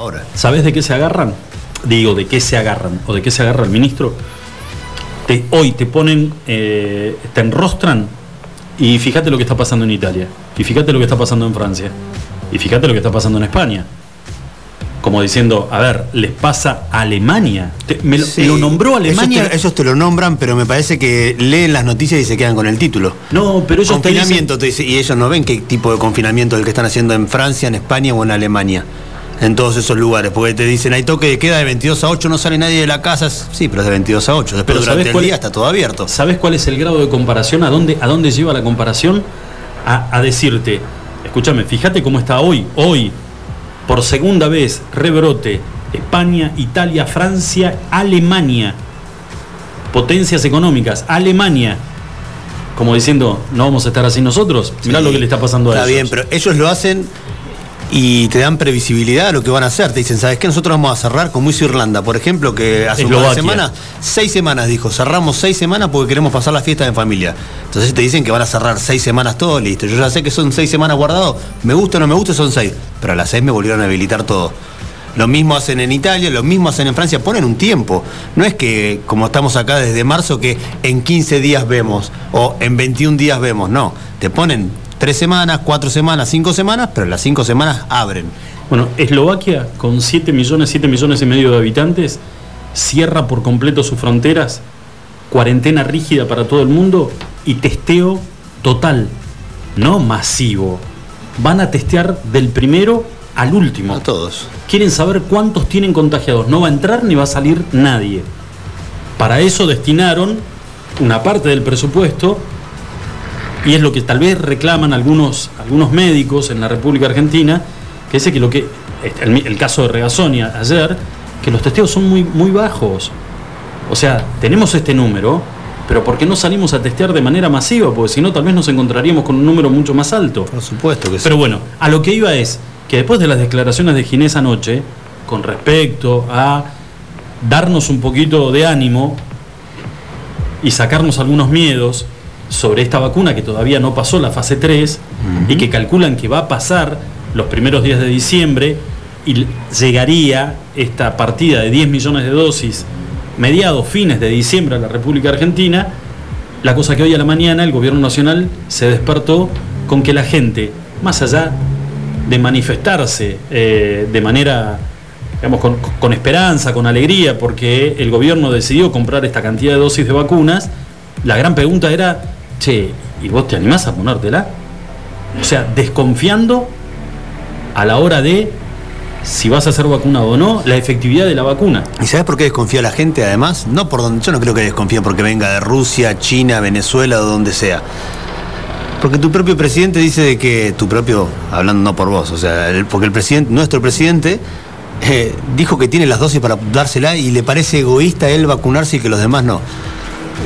Ahora. ¿Sabes de qué se agarran? Digo, ¿de qué se agarran? ¿O de qué se agarra el ministro? Te- hoy te ponen, eh, te enrostran y fíjate lo que está pasando en Italia. Y fíjate lo que está pasando en Francia. Y fíjate lo que está pasando en España. Como diciendo, a ver, les pasa a Alemania. Te- me lo, Sí, lo nombró Alemania. Ellos te, ellos te lo nombran, pero me parece que leen las noticias y se quedan con el título. no, pero ellos confinamiento, te y ellos no ven qué tipo de confinamiento es el que están haciendo en Francia, en España o en Alemania. En todos esos lugares, porque te dicen, hay toque de queda de 22 a 8, no sale nadie de la casa. Sí, pero es de 22 a 8. Después Pero durante ¿sabes el cuál día es? está todo abierto. ¿Sabes cuál es el grado de comparación? ¿A dónde, a dónde lleva la comparación? A, a decirte, escúchame, fíjate cómo está hoy, hoy, por segunda vez, rebrote, España, Italia, Francia, Alemania, potencias económicas, Alemania, como diciendo, no vamos a estar así nosotros, mirá Sí, lo que le está pasando a Está ellos. bien, pero ellos lo hacen y te dan previsibilidad a lo que van a hacer. Te dicen, ¿sabes qué? Nosotros vamos a cerrar como hizo Irlanda, por ejemplo, que hace una Eslovaquia. semana, seis semanas dijo, cerramos seis semanas porque queremos pasar las fiestas en familia. Entonces te dicen que van a cerrar seis semanas todo, listo. Yo ya sé que son seis semanas guardados, me gusta o no me gusta, son seis. Pero a las seis me volvieron a habilitar todo. Lo mismo hacen en Italia, lo mismo hacen en Francia, ponen un tiempo. No es que, como estamos acá desde marzo, que en 15 días vemos o en 21 días vemos, no. Te ponen tres semanas, cuatro semanas, cinco semanas, pero las cinco semanas abren. Bueno, Eslovaquia, con 7 millones, 7 millones y medio de habitantes, cierra por completo sus fronteras, cuarentena rígida para todo el mundo y testeo total, no masivo. Van a testear del primero al último. A todos. Quieren saber cuántos tienen contagiados. No va a entrar ni va a salir nadie. Para eso destinaron una parte del presupuesto y es lo que tal vez reclaman algunos, algunos médicos en la República Argentina, que dice que lo que el, el caso de Regasonia ayer, que los testeos son muy, muy bajos. O sea, tenemos este número, pero ¿por qué no salimos a testear de manera masiva? Porque si no, tal vez nos encontraríamos con un número mucho más alto. Por supuesto que sí. Pero bueno, a lo que iba es que después de las declaraciones de Ginés anoche, con respecto a darnos un poquito de ánimo y sacarnos algunos miedos sobre esta vacuna que todavía no pasó la fase 3 y que calculan que va a pasar los primeros días de diciembre y llegaría esta partida de 10 millones de dosis mediados, fines de diciembre a la República Argentina, la cosa que hoy a la mañana el gobierno nacional se despertó con que la gente, más allá de manifestarse eh, de manera, digamos, con esperanza, con alegría, porque el gobierno decidió comprar esta cantidad de dosis de vacunas, la gran pregunta era, che, ¿y vos te animás a ponértela? O sea, desconfiando a la hora de si vas a ser vacunado o no, la efectividad de la vacuna. ¿Y sabes por qué desconfía la gente además? No por donde, yo no creo que desconfíe porque venga de Rusia, China, Venezuela o donde sea. Porque tu propio presidente dice de que tu propio, hablando no por vos, o sea, porque el presidente, nuestro presidente eh, dijo que tiene las dosis para dársela y le parece egoísta él vacunarse y que los demás no.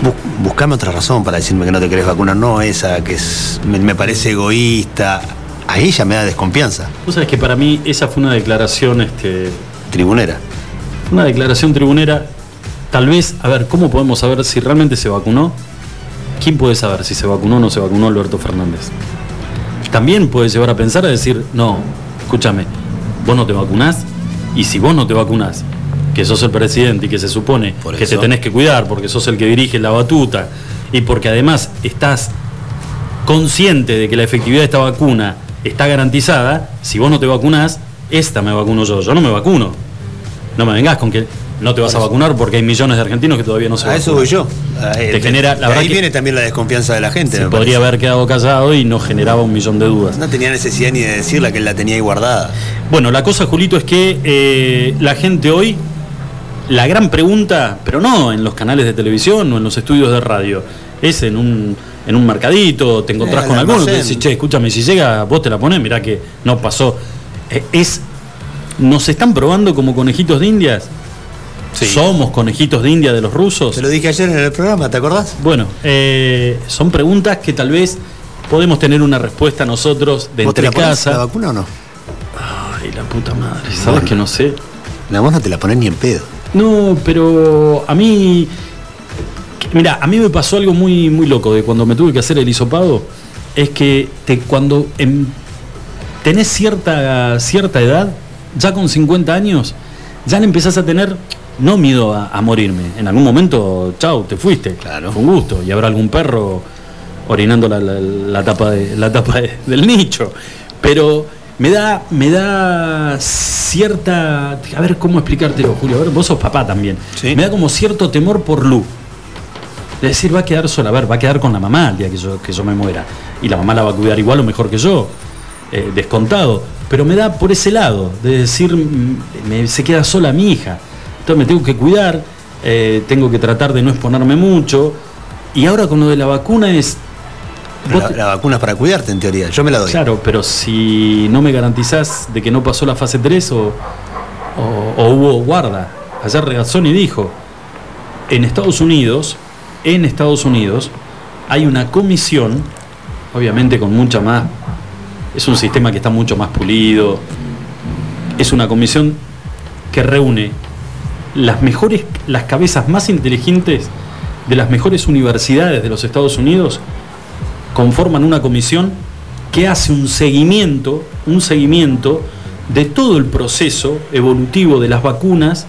Bus- buscame otra razón para decirme que no te querés vacunar, no esa que es, me, me parece egoísta. Ahí ya me da desconfianza, Vos sabés que para mí esa fue una declaración, este, tribunera. una declaración tribunera. Tal vez, a ver, ¿cómo podemos saber si realmente se vacunó? ¿Quién puede saber si se vacunó o no se vacunó Alberto Fernández? También puede llevar a pensar a decir, no, escúchame, vos no te vacunás y si vos no te vacunás, que sos el presidente y que se supone Por que te eso. tenés que cuidar porque sos el que dirige la batuta y porque además estás consciente de que la efectividad de esta vacuna está garantizada, si vos no te vacunás, esta me vacuno yo, yo no me vacuno. No me vengas con que no te vas a vacunar porque hay millones de argentinos que todavía no se A eso vacunan. voy yo. Te eh, genera- la de verdad ahí viene también la desconfianza de la gente. Se podría haber quedado callado y no generaba un millón de dudas. No tenía necesidad ni de decirla que él la tenía ahí guardada. Bueno, la cosa, Julito, es que eh, la gente hoy, la gran pregunta, pero no en los canales de televisión o en los estudios de radio, es en un, en un mercadito, te encontrás Eh, con al alguno, te decís, che, escúchame, si llega, vos te la ponés, mirá que no pasó. Eh, es, ¿Nos están probando como conejitos de indias? Sí. ¿Somos conejitos de India de los rusos? Te lo dije ayer en el programa, ¿te acordás? Bueno, eh, son preguntas que tal vez podemos tener una respuesta nosotros de ¿Vos te entre la ponés la casa. vacuna o no? Ay, la puta madre, ¿sabes Bueno. que no sé? La vos no te la ponés ni en pedo. No, pero a mí. Mira, a mí me pasó algo muy, muy loco de cuando me tuve que hacer el hisopado. Es que te, cuando em- tenés cierta, cierta edad, ya con 50 años, ya le empezás a tener no miedo a, a morirme. En algún momento, chao, te fuiste. Claro. Fue un gusto. Y habrá algún perro orinando la, la- la tapa, de, la tapa de- del nicho. Pero me da, me da cierta. A ver cómo explicártelo, Julio. A ver, vos sos papá también. Sí. Me da como cierto temor por Lu. De decir, va a quedar sola, a ver, va a quedar con la mamá el día que yo, que yo me muera. Y la mamá la va a cuidar igual o mejor que yo, eh, descontado. Pero me da por ese lado, de decir, mm, me- se queda sola mi hija. Entonces me tengo que cuidar, eh, tengo que tratar de no exponerme mucho. Y ahora con lo de la vacuna es. Te- la vacuna es para cuidarte, en teoría. Yo me la doy. Claro, pero si no me garantizás de que no pasó la fase 3 o, o- o hubo guarda. Ayer Regazzoni dijo, en Estados Unidos, en Estados Unidos, hay una comisión, obviamente con mucha más, es un sistema que está mucho más pulido, es una comisión que reúne las mejores, las cabezas más inteligentes de las mejores universidades de los Estados Unidos conforman una comisión que hace un seguimiento, un seguimiento de todo el proceso evolutivo de las vacunas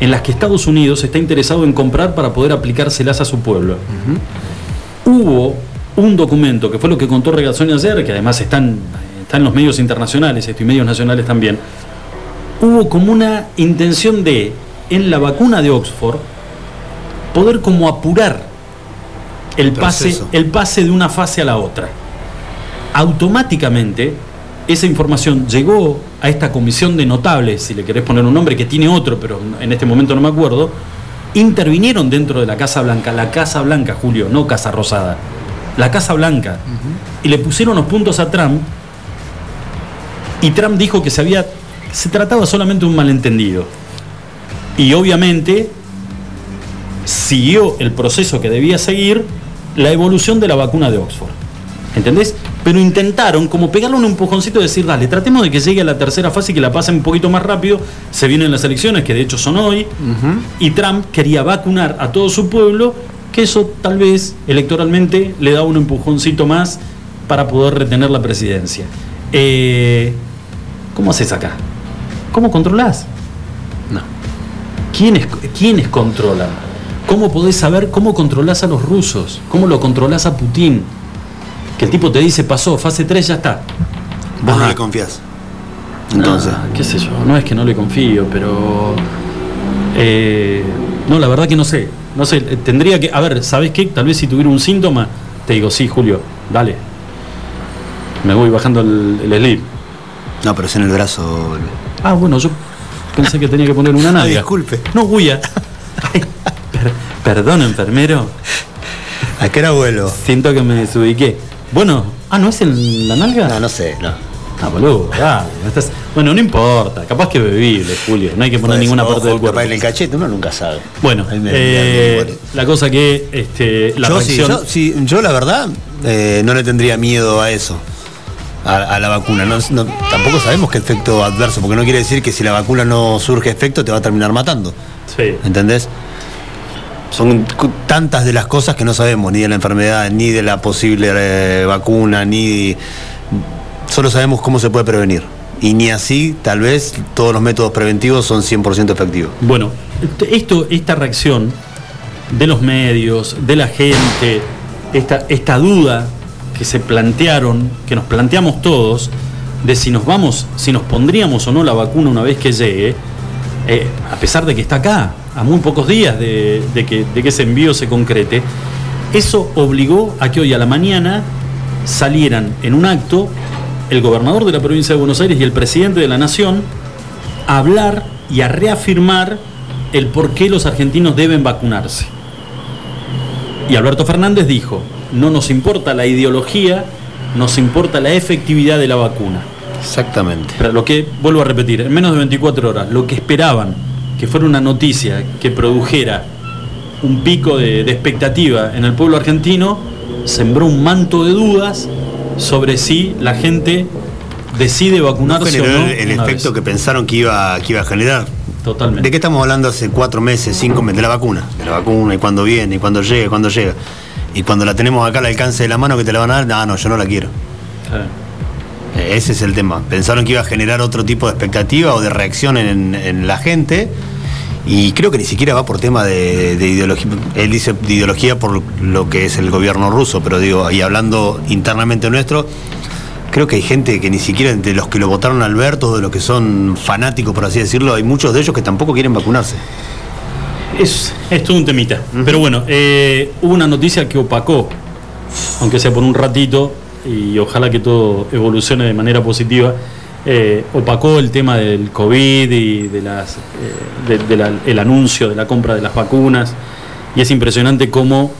en las que Estados Unidos está interesado en comprar para poder aplicárselas a su pueblo. Hubo un documento, que fue lo que contó Regazzoni ayer, que además están, está en los medios internacionales, esto y medios nacionales también, hubo como una intención de, en la vacuna de Oxford, poder como apurar el pase, el pase de una fase a la otra. Automáticamente, esa información llegó a esta comisión de notables, si le querés poner un nombre, que tiene otro, pero en este momento no me acuerdo, intervinieron dentro de la Casa Blanca, la Casa Blanca, Julio, no Casa Rosada, la Casa Blanca, y le pusieron los puntos a Trump, y Trump dijo que se había, se trataba solamente de un malentendido. Y obviamente siguió el proceso que debía seguir la evolución de la vacuna de Oxford. ¿Entendés? Pero intentaron como pegarle un empujoncito y decir, dale, tratemos de que llegue a la tercera fase y que la pasen un poquito más rápido. Se vienen las elecciones, que de hecho son hoy, y Trump quería vacunar a todo su pueblo, que eso tal vez electoralmente le da un empujoncito más para poder retener la presidencia. Eh, ¿Cómo haces acá? ¿Cómo controlás? No. ¿Quiénes, ¿Quiénes controlan? ¿Cómo podés saber cómo controlás a los rusos? ¿Cómo lo controlás a Putin? Que el tipo te dice, pasó, fase 3 ya está. Vos no Ajá. le confías. Entonces. Ah, qué sé yo, no es que no le confío, pero... eh, no, la verdad que no sé. No sé, eh, tendría que... A ver, ¿sabes qué? Tal vez si tuviera un síntoma, te digo, sí, Julio, dale. Me voy bajando el, el slip. No, pero es en el brazo. Ah, bueno, yo pensé que tenía que poner una nalga. Ay, disculpe. No, Guya. Perdón, enfermero. ¿A qué hora vuelo? Siento que me desubiqué. Bueno, ah, ¿no es en la nalga? No, no sé, no. Ah, boludo, dale, no estás- Bueno, no importa, capaz que bebible, Julio. No hay que poner Pues, ninguna ojo, parte del cuerpo. capaz en el cachete, uno nunca sabe. Bueno, me- eh, me- la cosa que este, la yo, sí, reacción. yo, sí, yo la verdad eh, no le tendría miedo a eso, a, a la vacuna. No- no- tampoco sabemos qué efecto adverso, porque no quiere decir que si la vacuna no surge efecto te va a terminar matando. Sí. ¿Entendés? Son tantas de las cosas que no sabemos, ni de la enfermedad, ni de la posible eh, vacuna, ni... Solo sabemos cómo se puede prevenir. Y ni así, tal vez, todos los métodos preventivos son 100% efectivos. Bueno, esto, esta reacción de los medios, de la gente, esta, esta duda que se plantearon, que nos planteamos todos, de si nos vamos, si nos pondríamos o no la vacuna una vez que llegue, eh, a pesar de que está acá, a muy pocos días de, de que, de que ese envío se concrete, eso obligó a que hoy a la mañana salieran en un acto el gobernador de la provincia de Buenos Aires y el presidente de la nación a hablar y a reafirmar el por qué los argentinos deben vacunarse. Y Alberto Fernández dijo, no nos importa la ideología, nos importa la efectividad de la vacuna. Exactamente. Pero lo que, vuelvo a repetir, en menos de 24 horas, lo que esperaban que fuera una noticia que produjera un pico de, de expectativa en el pueblo argentino, sembró un manto de dudas sobre si la gente decide No vacunarse generó o no. el, efecto vez. que pensaron que iba, que iba a generar. Totalmente. ¿De qué estamos hablando hace cuatro meses, cinco meses? De la vacuna. De la vacuna y cuándo viene, y cuándo llega, y cuándo llega. Y cuando la tenemos acá al alcance de la mano que te la van a dar, no, no, yo no la quiero. Eh, Ese es el tema. Pensaron que iba a generar otro tipo de expectativa o de reacción en, en la gente. Y creo que ni siquiera va por tema de, de ideología. Él dice de ideología por lo que es el gobierno ruso, pero digo, y hablando internamente nuestro, creo que hay gente que ni siquiera de los que lo votaron a Alberto, de los que son fanáticos, por así decirlo, hay muchos de ellos que tampoco quieren vacunarse. Es, es todo un temita. Pero bueno, eh, hubo una noticia que opacó, aunque sea por un ratito, y ojalá que todo evolucione de manera positiva. Eh, opacó el tema del COVID y de las, eh, de- de la- el anuncio de la compra de las vacunas. Y es impresionante cómo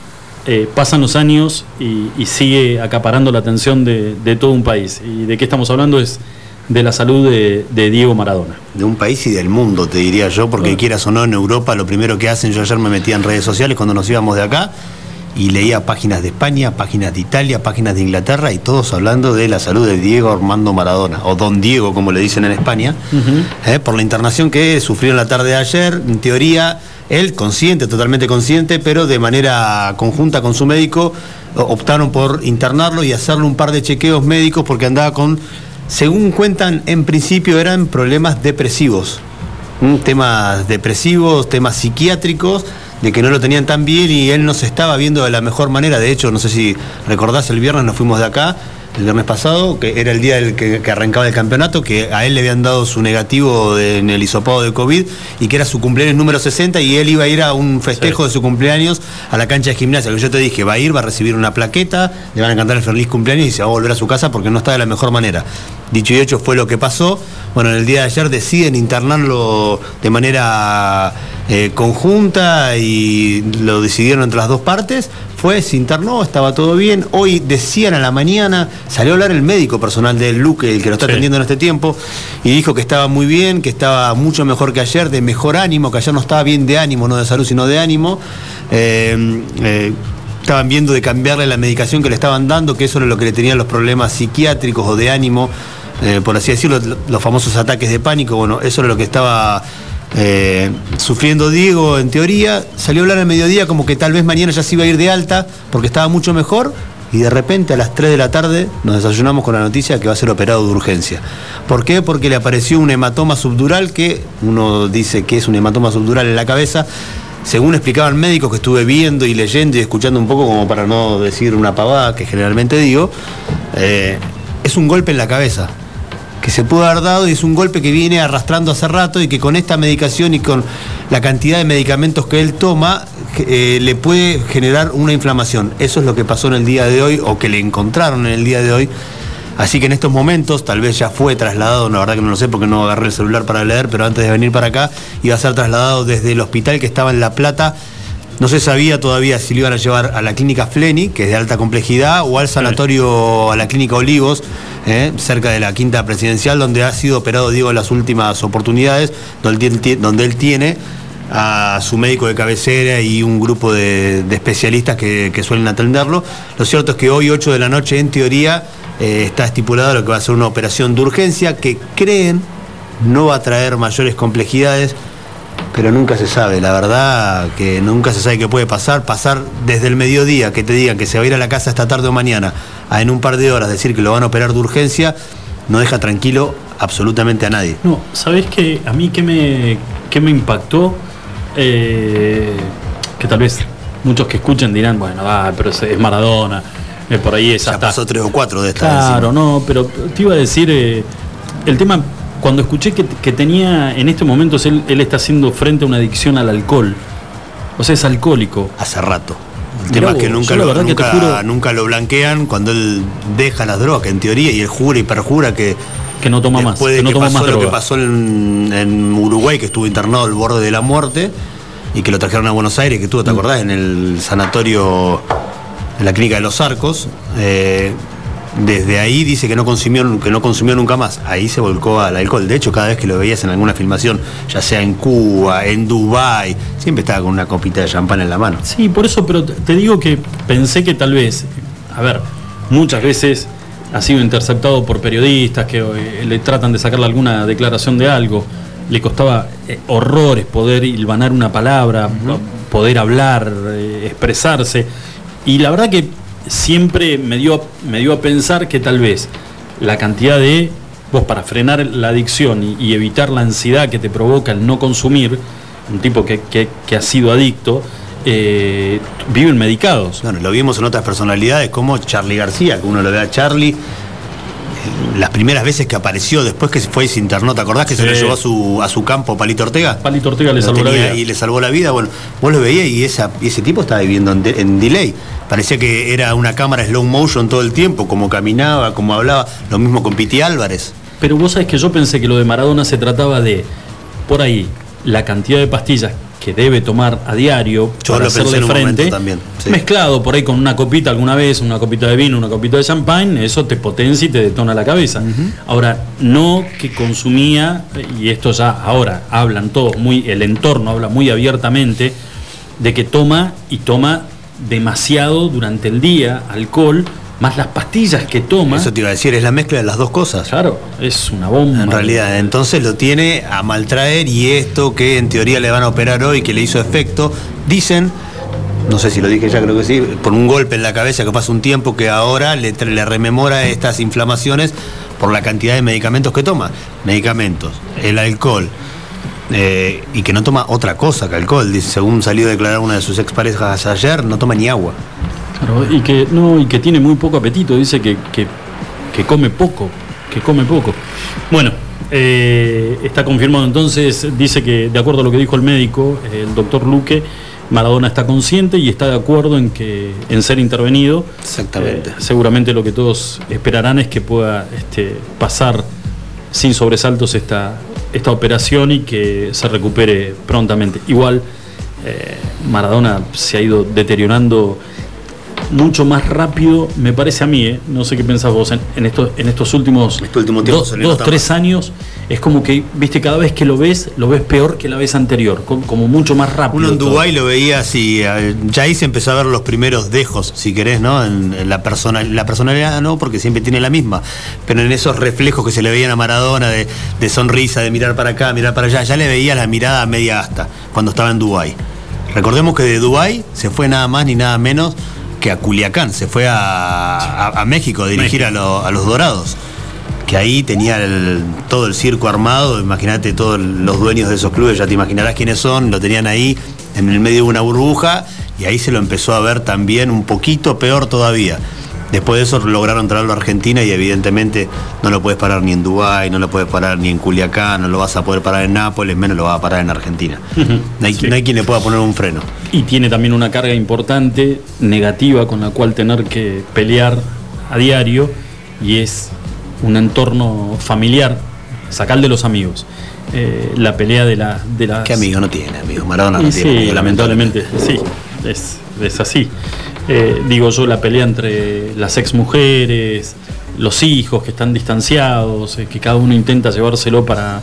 eh, pasan los años y, y sigue acaparando la atención de, de todo un país. ¿Y de qué estamos hablando? Es de la salud de, de Diego Maradona. De un país y del mundo, te diría yo, porque Claro. quieras o no, en Europa lo primero que hacen, yo ayer me metía en redes sociales cuando nos íbamos de acá y leía páginas de España, páginas de Italia, páginas de Inglaterra y todos hablando de la salud de Diego Armando Maradona, o Don Diego como le dicen en España, eh, por la internación que sufrió en la tarde de ayer, en teoría, él consciente, totalmente consciente, pero de manera conjunta con su médico, optaron por internarlo y hacerle un par de chequeos médicos porque andaba con, según cuentan, en principio eran problemas depresivos. ¿m? temas depresivos, temas psiquiátricos, de que no lo tenían tan bien y él no se estaba viendo de la mejor manera. De hecho, no sé si recordás, el viernes nos fuimos de acá, el viernes pasado, que era el día del que, que arrancaba el campeonato, que a él le habían dado su negativo de- en el hisopado de COVID y que era su cumpleaños número 60 y él iba a ir a un festejo Sí. de su cumpleaños a la cancha de gimnasia. Que yo te dije, va a ir, va a recibir una plaqueta, le van a cantar el feliz cumpleaños y se va a volver a su casa porque no está de la mejor manera. Dicho y hecho fue lo que pasó. Bueno, en el día de ayer deciden internarlo de manera eh, conjunta y lo decidieron entre las dos partes. Fue, se internó, estaba todo bien. Hoy decían a la mañana, salió a hablar el médico personal de Luque, el que lo está Sí. atendiendo en este tiempo, y dijo que estaba muy bien, que estaba mucho mejor que ayer, de mejor ánimo, que ayer no estaba bien de ánimo, no de salud, sino de ánimo. Eh, eh, estaban viendo de cambiarle la medicación que le estaban dando, que eso era lo que le tenían los problemas psiquiátricos o de ánimo, eh, por así decirlo, los famosos ataques de pánico. Bueno, eso era lo que estaba eh, sufriendo Diego en teoría. Salió a hablar al mediodía como que tal vez mañana ya se iba a ir de alta porque estaba mucho mejor. Y de repente a las 3 de la tarde nos desayunamos con la noticia que va a ser operado de urgencia. ¿Por qué? Porque le apareció un hematoma subdural que uno dice que es un hematoma subdural en la cabeza. Según explicaban médicos que estuve viendo y leyendo y escuchando un poco como para no decir una pavada que generalmente digo, eh, es un golpe en la cabeza que se pudo haber dado y es un golpe que viene arrastrando hace rato y que con esta medicación y con la cantidad de medicamentos que él toma eh, le puede generar una inflamación. Eso es lo que pasó en el día de hoy o que le encontraron en el día de hoy. Así que en estos momentos, tal vez ya fue trasladado, la verdad que no lo sé porque no agarré el celular para leer, pero antes de venir para acá iba a ser trasladado desde el hospital que estaba en La Plata no se sabía todavía si lo iban a llevar a la clínica Fleni, que es de alta complejidad, o al sanatorio, a la clínica Olivos, eh, cerca de la quinta presidencial, donde ha sido operado Diego en las últimas oportunidades, donde él, tie- donde él tiene a su médico de cabecera y un grupo de, de especialistas que, que suelen atenderlo. Lo cierto es que hoy, 8 de la noche, en teoría, eh, está estipulado lo que va a ser una operación de urgencia que creen no va a traer mayores complejidades pero nunca se sabe, la verdad que nunca se sabe qué puede pasar. Pasar desde el mediodía, que te digan que se va a ir a la casa esta tarde o mañana, a en un par de horas decir que lo van a operar de urgencia, no deja tranquilo absolutamente a nadie. No, ¿sabés que a mí qué me, qué me impactó? Eh, que tal vez muchos que escuchen dirán, bueno, va, pero es, es Maradona, eh, por ahí es Ya hasta... pasó tres o cuatro de estas. Claro, encima. no, pero te iba a decir, eh, el tema, cuando escuché que, que tenía, en este momento él, él está haciendo frente a una adicción al alcohol, o sea, es alcohólico. Hace rato. El Mirá tema es que nunca lo, verdad que te nunca, juro- nunca lo blanquean cuando él deja las drogas, en teoría, y él jura y perjura que Que no toma más, de que no que toma pasó más lo que pasó en, en Uruguay, que estuvo internado al borde de la muerte, y que lo trajeron a Buenos Aires, que estuvo, ¿te Mm. acordás? En el sanatorio, en la clínica de los Arcos. eh, desde ahí dice que no, consumió, que no consumió nunca más. Ahí se volcó al alcohol. De hecho, cada vez que lo veías en alguna filmación, ya sea en Cuba, en Dubái, siempre estaba con una copita de champán en la mano. Sí, por eso, pero te- te digo que pensé que tal vez, a ver, muchas veces ha sido interceptado por periodistas que eh, le tratan de sacarle alguna declaración de algo. Le costaba eh, horrores poder hilvanar una palabra, poder hablar, eh, expresarse. Y la verdad que siempre me dio, me dio a pensar que tal vez la cantidad de, vos para frenar la adicción y, evitar la ansiedad que te provoca el no consumir, un tipo que, que- que ha sido adicto, eh, viven medicados. Bueno, lo vimos en otras personalidades como Charlie García, que uno lo ve a Charlie. Las primeras veces que apareció, después que se fue y se internó, ¿te acordás que se lo llevó a su, a su campo Palito Ortega? Palito Ortega le salvó la vida. Y le salvó la vida. Bueno, vos lo veías y, esa, y ese tipo estaba viviendo en, de- en delay. Parecía que era una cámara slow motion todo el tiempo, como caminaba, como hablaba. Lo mismo con Piti Álvarez. Pero vos sabés que yo pensé que lo de Maradona se trataba de, por ahí, la cantidad de pastillas que debe tomar a diario Yo para hacerle frente, también, sí. mezclado por ahí con una copita alguna vez, una copita de vino, una copita de champagne, eso te potencia y te detona la cabeza. Ahora, no que consumía, y esto ya ahora hablan todos, muy, el entorno habla muy abiertamente, de que toma y toma demasiado durante el día alcohol, más las pastillas que toma. Eso te iba a decir, es la mezcla de las dos cosas. Claro, es una bomba. En realidad, entonces lo tiene a maltraer y esto que en teoría le van a operar hoy, que le hizo efecto, dicen, no sé si lo dije ya, creo que sí, por un golpe en la cabeza que pasa un tiempo que ahora le, rememora estas inflamaciones por la cantidad de medicamentos que toma. Medicamentos, el alcohol. eh, y que no toma otra cosa que alcohol. Según salió a declarar una de sus exparejas ayer, no toma ni agua. Claro, y que no, y que tiene muy poco apetito, dice que, que, que come poco, que come poco. Bueno, eh, está confirmado entonces, dice que de acuerdo a lo que dijo el médico, el doctor Luque, Maradona está consciente y está de acuerdo en que en ser intervenido. Exactamente. Eh, seguramente lo que todos esperarán es que pueda este, pasar sin sobresaltos esta, esta operación y que se recupere prontamente. Igual eh, Maradona se ha ido deteriorando mucho más rápido, me parece a mí, ¿eh? no sé qué pensás vos, en, en estos, en estos últimos Este último tiempo dos, tres años, es como que, viste, cada vez que lo ves, lo ves peor que la vez anterior, co- como mucho más rápido. Uno en todo. Dubái lo veía así, eh, ya ahí se empezó a ver los primeros dejos, si querés, ¿no? En, en la, persona, la personalidad no, porque siempre tiene la misma, pero en esos reflejos que se le veían a Maradona de, de sonrisa, de mirar para acá, mirar para allá, ya le veía la mirada a media asta cuando estaba en Dubái. Recordemos que de Dubái se fue nada más ni nada menos que a Culiacán, se fue a, México a dirigir a, lo- a los Dorados que ahí tenía todo el circo armado, imagínate todos los dueños de esos clubes, ya te imaginarás quiénes son, lo tenían ahí en el medio de una burbuja y ahí se lo empezó a ver también un poquito peor todavía. Después de eso lograron traerlo a Argentina y evidentemente no lo puedes parar ni en Dubái, no lo puedes parar ni en Culiacán, no lo vas a poder parar en Nápoles, menos lo vas a parar en Argentina. No hay, Sí. no hay quien le pueda poner un freno. Y tiene también una carga importante, negativa, con la cual tener que pelear a diario, y es un entorno familiar, sacar de los amigos. Eh, la pelea de la... De las, ¿Qué amigo no tiene, amigo? Maradona no tiene. sí, amigo, lamentablemente, sí, es, es así. Eh, digo yo, la pelea entre las ex mujeres, los hijos que están distanciados, eh, que cada uno intenta llevárselo para,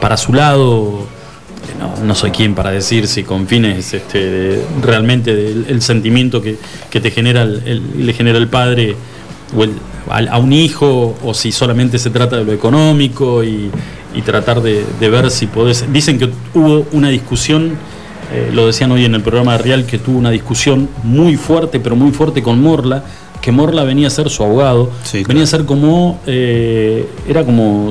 para su lado. Eh, No, no soy quien para decir si con fines este, de- realmente del el sentimiento que, que te genera el, le genera el padre o el- al- a un hijo o si solamente se trata de lo económico y, y tratar de, de ver si podés. Dicen que hubo una discusión, eh, lo decían hoy en el programa de Real, que tuvo una discusión muy fuerte, pero muy fuerte con Morla, que Morla venía a ser su abogado, Sí, venía a ser como, eh, era como,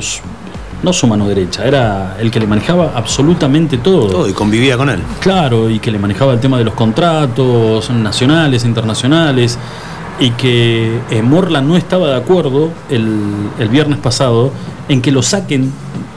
no su mano derecha, era el que le manejaba absolutamente todo. Todo, y convivía con él. Claro, y que le manejaba el tema de los contratos nacionales, internacionales, y que eh, Morla no estaba de acuerdo el, el viernes pasado en que lo saquen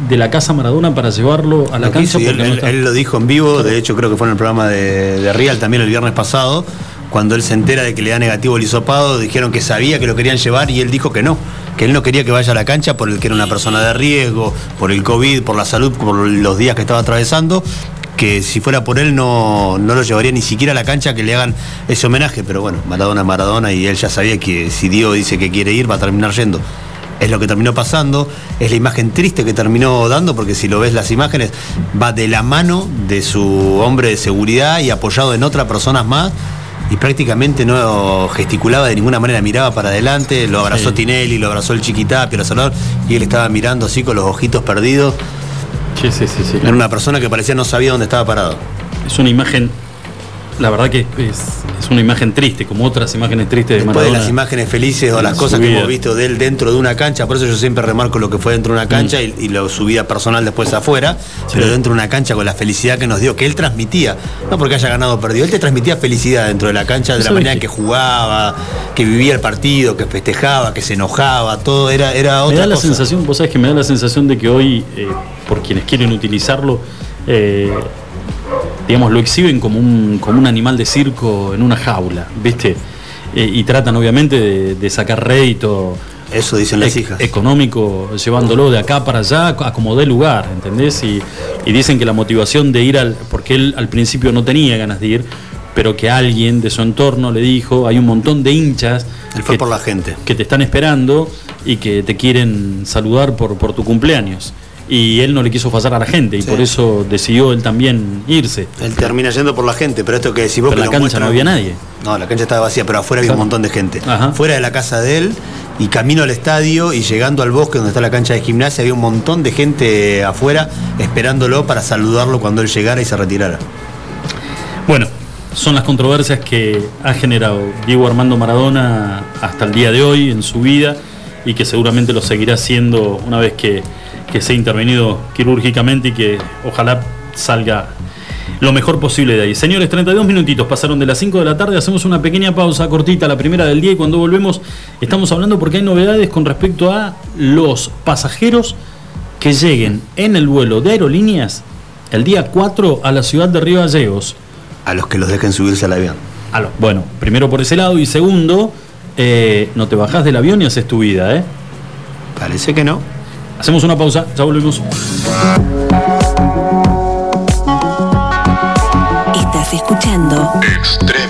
de la casa Maradona para llevarlo a la Lo cancha hizo, él, no él- está- él lo dijo en vivo, de hecho creo que fue en el programa de, de Real también el viernes pasado, cuando él se entera de que le da negativo el hisopado, dijeron que sabía que lo querían llevar y él dijo que no, que él no quería que vaya a la cancha por el que era una persona de riesgo, por el COVID, por la salud, por los días que estaba atravesando, que si fuera por él no, no lo llevaría ni siquiera a la cancha que le hagan ese homenaje, pero bueno, Maradona es Maradona y él ya sabía que si Dios dice que quiere ir va a terminar yendo. Es lo que terminó pasando, es la imagen triste que terminó dando, porque si lo ves las imágenes, va de la mano de su hombre de seguridad y apoyado en otras personas más, y prácticamente no gesticulaba de ninguna manera, miraba para adelante, lo abrazó Sí. Tinelli, lo abrazó el Chiquitapio, el Salvador, y él estaba mirando así con los ojitos perdidos. Sí, sí, sí, sí. Era una persona que parecía no sabía dónde estaba parado. Es una imagen la verdad que es, es una imagen triste, como otras imágenes tristes de Después Maradona. de las imágenes felices o las cosas que hemos visto de él dentro de una cancha, por eso yo siempre remarco lo que fue dentro de una cancha y, y lo su vida personal después afuera, pero dentro de una cancha con la felicidad que nos dio, que él transmitía, no porque haya ganado o perdido, él te transmitía felicidad dentro de la cancha, de la manera en que jugaba, que vivía el partido, que festejaba, que se enojaba, todo era, era Me otra da la cosa. sensación, vos sabés que me da la sensación de que hoy, eh, por quienes quieren utilizarlo, eh, digamos, lo exhiben como un, como un animal de circo en una jaula, ¿viste? Eh, y tratan obviamente de, de sacar rédito Eso dicen las hijas. económico llevándolo de acá para allá a como dé lugar, ¿entendés? Y, y dicen que la motivación de ir al. porque él al principio no tenía ganas de ir, pero que alguien de su entorno le dijo: hay un montón de hinchas Él fue que, por la gente. que te están esperando y que te quieren saludar por, por tu cumpleaños. Y él no le quiso fallar a la gente y Sí. por eso decidió él también irse. Él termina yendo por la gente, pero esto que decís vos Pero que la cancha no había nadie. No, la cancha estaba vacía, pero afuera había un montón de gente. Ajá. Fuera de la casa de él y camino al estadio y llegando al bosque donde está la cancha de gimnasia, había un montón de gente afuera esperándolo para saludarlo cuando él llegara y se retirara. Bueno, son las controversias que ha generado Diego Armando Maradona hasta el día de hoy en su vida y que seguramente lo seguirá haciendo una vez que, que sea intervenido quirúrgicamente y que ojalá salga lo mejor posible de ahí. Señores, 32 minutitos pasaron de las 5 de la tarde, hacemos una pequeña pausa cortita, la primera del día y cuando volvemos estamos hablando porque hay novedades con respecto a los pasajeros que lleguen en el vuelo de aerolíneas el día 4 a la ciudad de Río Gallegos. A los que los dejen subirse al avión. A bueno, primero por ese lado y segundo, eh, no te bajás del avión y haces tu vida, ¿eh? Parece que no. Hacemos una pausa, ya volvemos. Estás escuchando Extreme.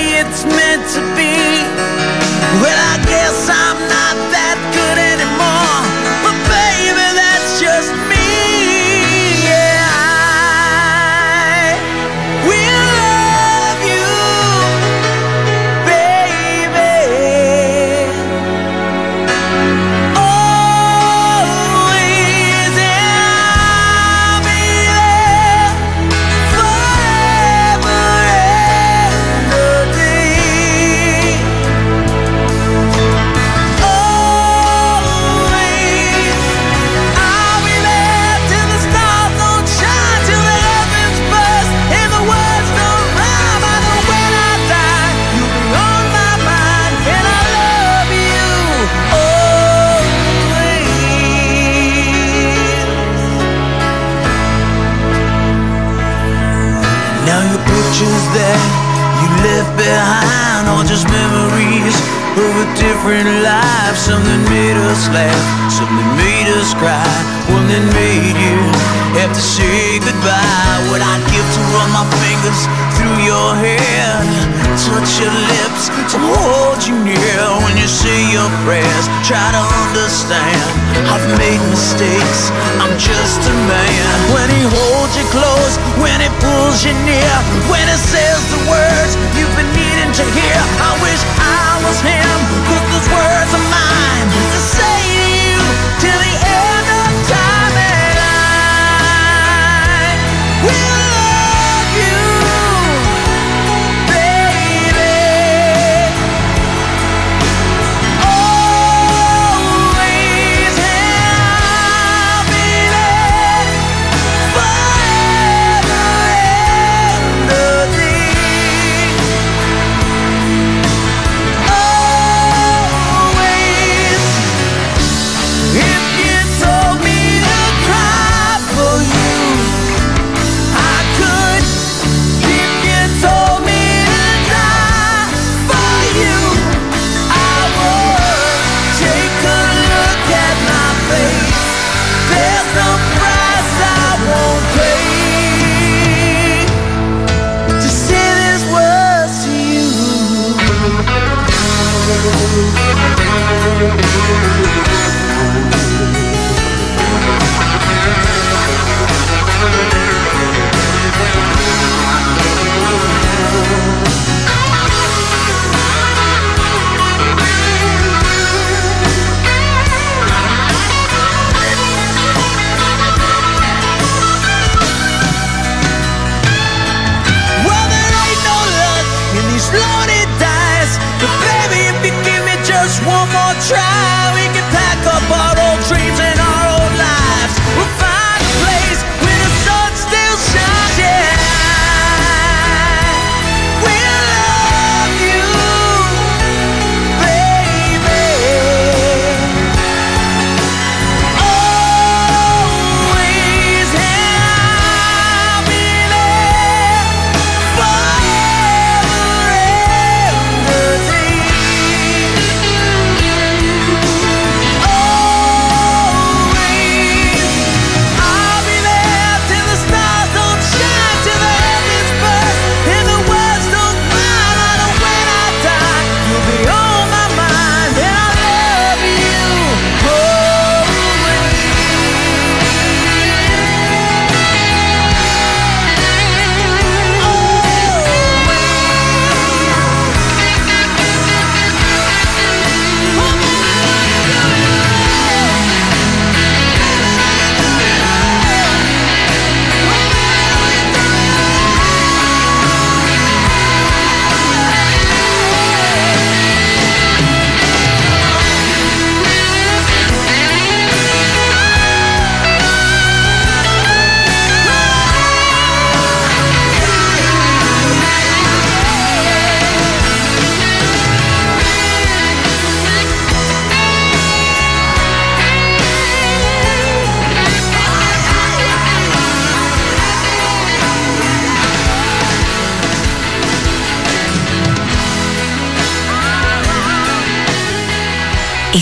it's meant to be. Well, I guess behind are just memories of a different life. Something made us laugh, something made us cry, one that made you have to say goodbye. What I'd give to run my fingers through your hair, touch your lips, to hold your prayers. Try to understand, I've made mistakes, I'm just a man. When he holds you close, when he pulls you near, when he says the words you've been needing to hear. I wish I was him, cause those words are mine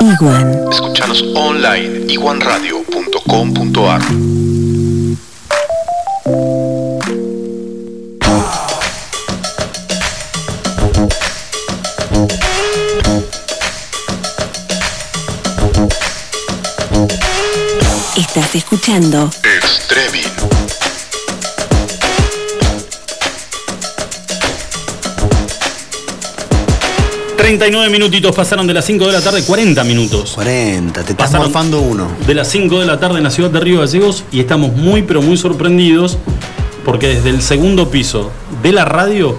Iguan. Escuchanos online iguanradio.com.ar Estás escuchando Extremin. 39 minutitos pasaron de las 5 de la tarde, 40 minutos. 40, te estás Pasaron morfando uno. De las 5 de la tarde en la ciudad de Río Gallegos y estamos muy pero muy sorprendidos porque desde el segundo piso de la radio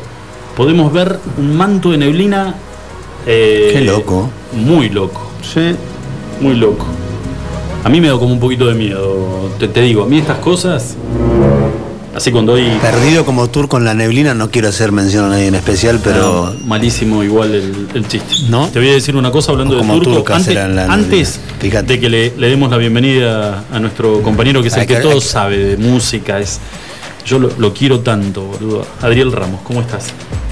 podemos ver un manto de neblina. eh, Qué loco. Muy loco. Sí. Muy loco. A mí me da como un poquito de miedo. Te, te digo, a mí estas cosas. Así cuando hay. Perdido como tour con la neblina, no quiero hacer mención a nadie en especial, pero. Ah, malísimo igual el, el chiste. ¿No? Te voy a decir una cosa hablando O de Turco. antes la- de que le, le demos la bienvenida a nuestro compañero que es el que, que- todo que- sabe de música, es. Yo lo, lo quiero tanto, boludo. Adriel Ramos, ¿cómo estás?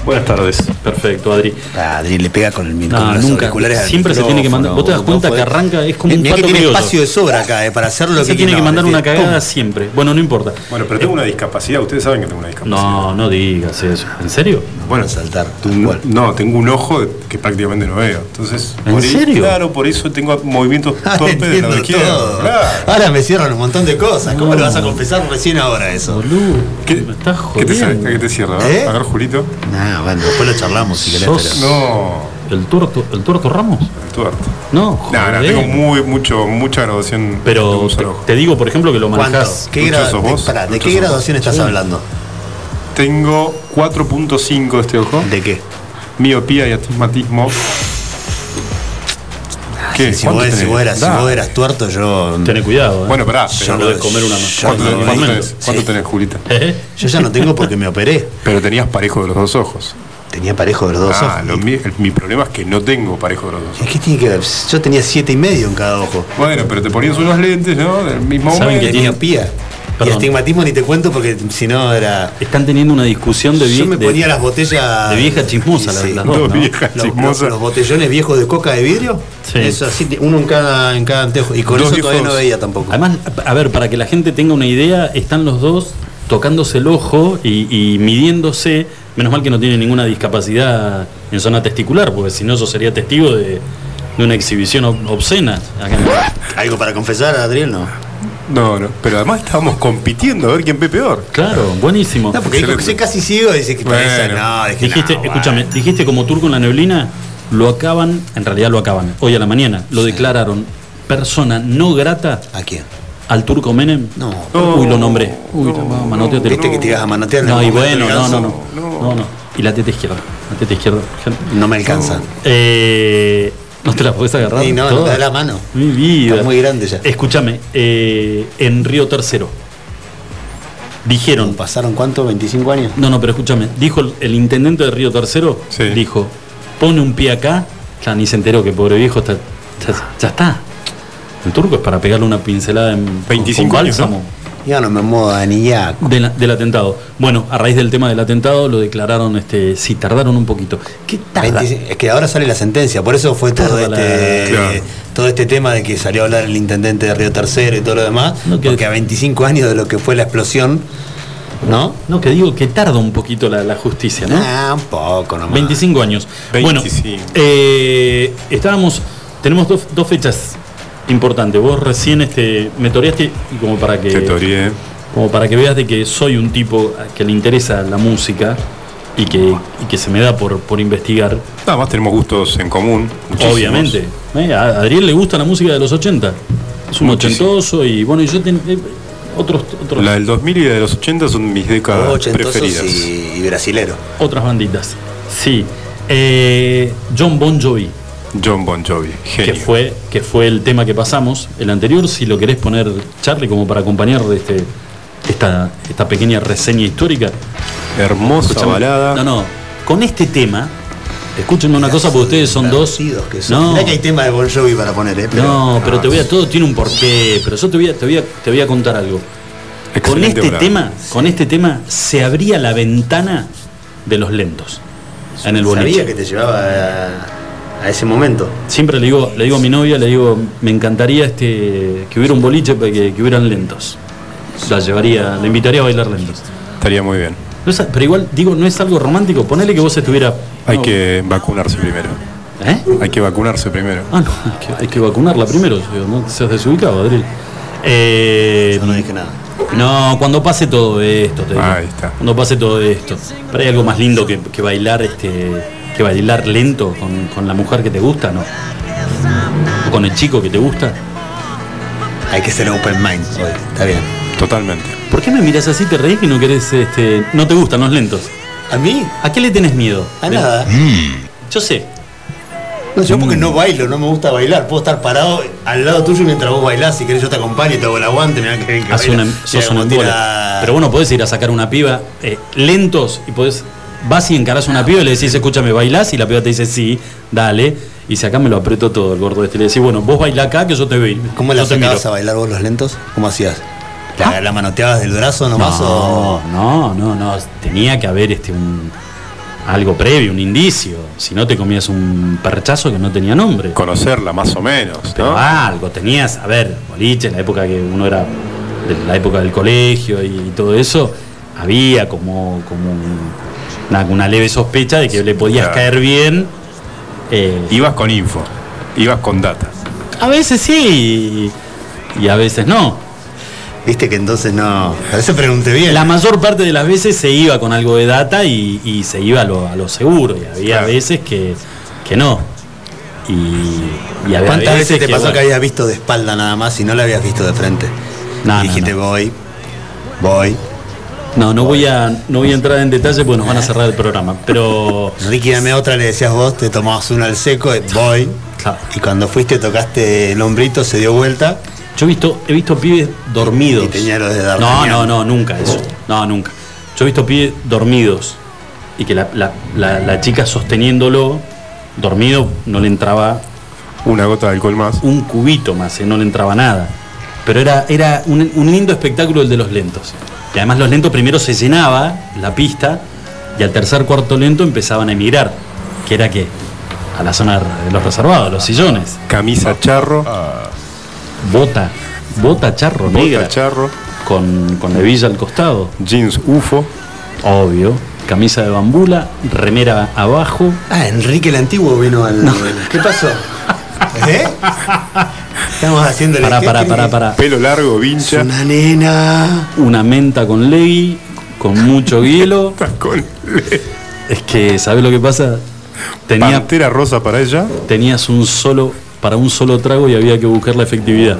Buenas tardes. Perfecto, Adri. Ah, Adri le pega con el No, con los nunca. Siempre se tiene que mandar. Vos te das no cuenta que arranca, es como un Mirá que pato tiene espacio de sobra acá, eh, para hacer lo Se que tiene que no, mandar una tiene- cagada ¡pum! siempre. Bueno, no importa. Bueno, pero tengo una discapacidad. Ustedes saben que tengo una discapacidad. No, no digas eso. ¿En serio? Bueno, saltar. No, no, tengo un ojo que prácticamente no veo. Entonces, ¿En por ahí- serio? claro, por eso tengo movimientos Ah, torpes izquierdo. todo. Claro. Ahora me cierran un montón de cosas. ¿Cómo No. le vas a confesar recién ahora eso? Boludo. ¿Qué, Me estás ¿qué te, jodiendo. qué te cierra? ¿Eh? A ver, Julito. Bueno, después lo charlamos si querés. Sos- pero- No, ¿El tuerto, ¿El tuerto Ramos? el tuerto. No, No, no, joder. tengo muy, mucho, mucha graduación. de Pero te, te digo, por ejemplo, que lo manejás. ¿Qué, gra- sos de, vos, pará, ¿de qué sos graduación vos. estás Sí. hablando? Tengo 4.5 de este ojo. ¿De qué? Miopía y astigmatismo. ¿Qué? Si ¿Cuánto vos, si, vos eras, si Da. vos eras tuerto, yo. Tené cuidado, ¿eh? Bueno, pará. Yo no podés comer una yo ¿Cuánto, no- cuánto tenés, ¿Cuánto Sí. tenés, Julita? ¿Eh? Yo ya no tengo porque me operé. Pero tenías parejo de los dos ojos. Tenía parejo de los dos ah, ojos. lo mi, el- mi problema es que no tengo parejo de los dos ojos. ¿Qué tiene que ver? Yo tenía siete y medio en cada ojo. Bueno, pero te ponías unos lentes, ¿no? Del mismo ¿Saben que tiene- miopía. Y Perdón. astigmatismo ni te cuento porque si no era. Están teniendo una discusión de Yo vie- me de- ponía las botellas. de vieja chismosa, las- las dos, Dos ¿no? Los, los- chismosas. los botellones viejos de coca de vidrio. Sí. Eso así, uno en cada, en cada anteojo. Y con Dos eso todavía viejos- no veía tampoco. Además, a ver, para que la gente tenga una idea, están los dos tocándose el ojo y, y midiéndose. Menos mal que no tiene ninguna discapacidad en zona testicular, porque si no, eso sería testigo de, de una exhibición ob- obscena. Acá ¿Algo para confesar, Adriel? No. No, no. Pero además estábamos compitiendo a ver quién ve peor. Claro, buenísimo. No, porque dijo que soy casi ciego y dice que Bueno. parece. No, dije, Dijiste, no, escúchame, bueno. dijiste como turco en la neblina, lo acaban, en realidad lo acaban, hoy a la mañana, lo declararon persona no grata ¿A quién? al turco Menem. No. Uy, lo nombré. Uy, no, manoteate. Viste que te ibas a manotear No, y bueno, no, no, no, no, no. Y la teta izquierda, la teta izquierda. No me alcanza. Eh, ¿No te la podés agarrar? Sí, no, no te da la mano. Mi vida. Está muy grande ya. Escúchame, eh, en Río Tercero dijeron ¿Pasaron cuánto? ¿25 años? no, no, pero escúchame, dijo el, el intendente de Río Tercero, Sí. dijo, pone un pie acá, ya ni se enteró que pobre viejo está, ya, ya está. El turco es para pegarle una pincelada en con- 25 con años, ¿no? Ya no me moda ni ya. de la- del atentado. Bueno, a raíz del tema del atentado lo declararon, este, sí, tardaron un poquito. ¿Qué tarda? 25 Es que ahora sale la sentencia, por eso fue todo Tarda la- este, Claro. todo este tema de que salió a hablar el intendente de Río Tercero y todo lo demás, No, que- porque a 25 años de lo que fue la explosión, ¿no? No, que digo que tarda un poquito la, la justicia, ¿no? Ah, un poco nomás. 25 años. 25. Bueno, eh, estábamos, tenemos dos, dos fechas importantes. Vos recién este, me toreaste y como para que Te toreé. como para que veas de que soy un tipo que le interesa la música y que, y que se me da por, por investigar, Nada más tenemos gustos en común. muchísimos. obviamente. Eh, a Adriel le gusta la música de los 80. Es un Muchísimo. ochentoso y bueno, y yo ten- eh, otros, otros La del 2000 y la de los 80 son mis décadas preferidas. y, y brasilero. otras banditas. Sí. Eh, John Bon Jovi. John Bon Jovi, genio. que fue, que fue el tema que pasamos. El anterior, si lo querés poner, Charlie, como para acompañar de este, esta, esta pequeña reseña histórica. Hermosa Escuchame. balada. No, no. Con este tema, escúchenme una cosa, porque ustedes son dos. Que son. No, Mirá que hay tema de Bon Jovi para poner, ¿eh? Pero, no, pero te voy a, todo tiene un porqué. Pero yo te voy a, te voy a, te voy a contar algo. Con este tema, con este tema se abría la ventana de los lentos en el boliche. Sabía que te llevaba a, ese momento. Siempre le digo, le digo a mi novia, le digo, me encantaría este que hubiera un boliche para que, que hubieran lentos. La llevaría, la invitaría a bailar lentos. Estaría muy bien. No es- pero igual, digo, no es algo romántico. Ponele que vos estuvieras. Hay no, que vacunarse primero. ¿Eh? Hay que vacunarse primero. Ah, no, hay que, hay que vacunarla primero, digo, no seas desubicado, Adriel. Eh, Yo no dije nada. no, cuando pase todo esto, te digo. Ahí está. Cuando pase todo esto. Pero hay algo más lindo que, que bailar este que bailar lento con, con la mujer que te gusta, ¿no? O con el chico que te gusta. Hay que ser open mind hoy. Está bien. Totalmente. ¿Por qué me miras así? ¿Te reís que no querés, este, no te gustan los lentos? ¿A mí? ¿A qué le tenés miedo? A nada. Yo sé. No, yo porque no bailo, no me gusta bailar. Puedo estar parado al lado tuyo mientras vos bailás. Si querés yo te acompaño y te hago el aguante. Mirá que que baila. una, Mira sos cómo un tira- embole. Pero bueno, podés ir a sacar una piba eh, lentos y podés. Vas y encarás a una piba y le decís, escúchame, bailás, y la piba te dice, sí, dale. Y si acá me lo aprieto todo el gordo este. Le decís, bueno, vos bailá acá que yo te veo. ¿Cómo la sacabas a bailar vos los lentos? ¿Cómo hacías? ¿La, la manoteabas del brazo nomás No, o.? no, no, no. Tenía que haber este un. algo previo, un indicio. Si no te comías un perchazo que no tenía nombre. Conocerla más o menos, Pero algo tenías, a ver, boliche, en la época que uno era, de la época del colegio y todo eso, había como, como un- una, una leve sospecha de que le podías Claro. caer bien. eh, Ibas con info, ibas con data. a veces sí y, a veces no. Viste que entonces no. A eso pregunté bien. La mayor parte de las veces se iba con algo de data y, y se iba a lo, a lo seguro. Y había Claro. veces que, que no. Y, y había ¿Cuántas veces te que, pasó bueno, que habías visto de espalda nada más y no la habías visto de frente? No, y no, dijiste, no. voy, voy. No, no voy a, no voy a entrar en detalle porque nos van a cerrar el programa. Pero Ricky, dame otra, le decías vos, te tomabas una al seco, eh, voy. Claro. Y cuando fuiste, tocaste el hombrito, se dio vuelta. yo he visto, he visto pibes dormidos. Y tenía los de No, no, no, nunca eso. No, nunca. Yo he visto pibes dormidos y que la, la- la- la chica sosteniéndolo, dormido, no le entraba Una gota de alcohol más. un cubito más, eh, no le entraba nada. Pero era, era un, un lindo espectáculo el de los lentos. Y además los lentos primero se llenaba la pista y al tercer cuarto lento empezaban a emigrar. ¿Que era qué? A la zona de los reservados, los sillones. Camisa charro, Bota, bota charro negra. bota charro, con, con hebilla al costado, jeans UFO. obvio. Camisa de bambula, remera abajo. Ah, Enrique el Antiguo vino al. ¿Qué pasó? ¿Eh? Estamos haciendo el Pará, pará, pará, pará. Pelo largo, Es vincha. una nena. Una menta con leggy, con mucho hielo. Tacón. Es que, ¿sabes lo que pasa? Tenía, Pantera rosa para ella. tenías un solo, para un solo trago y había que buscar la efectividad.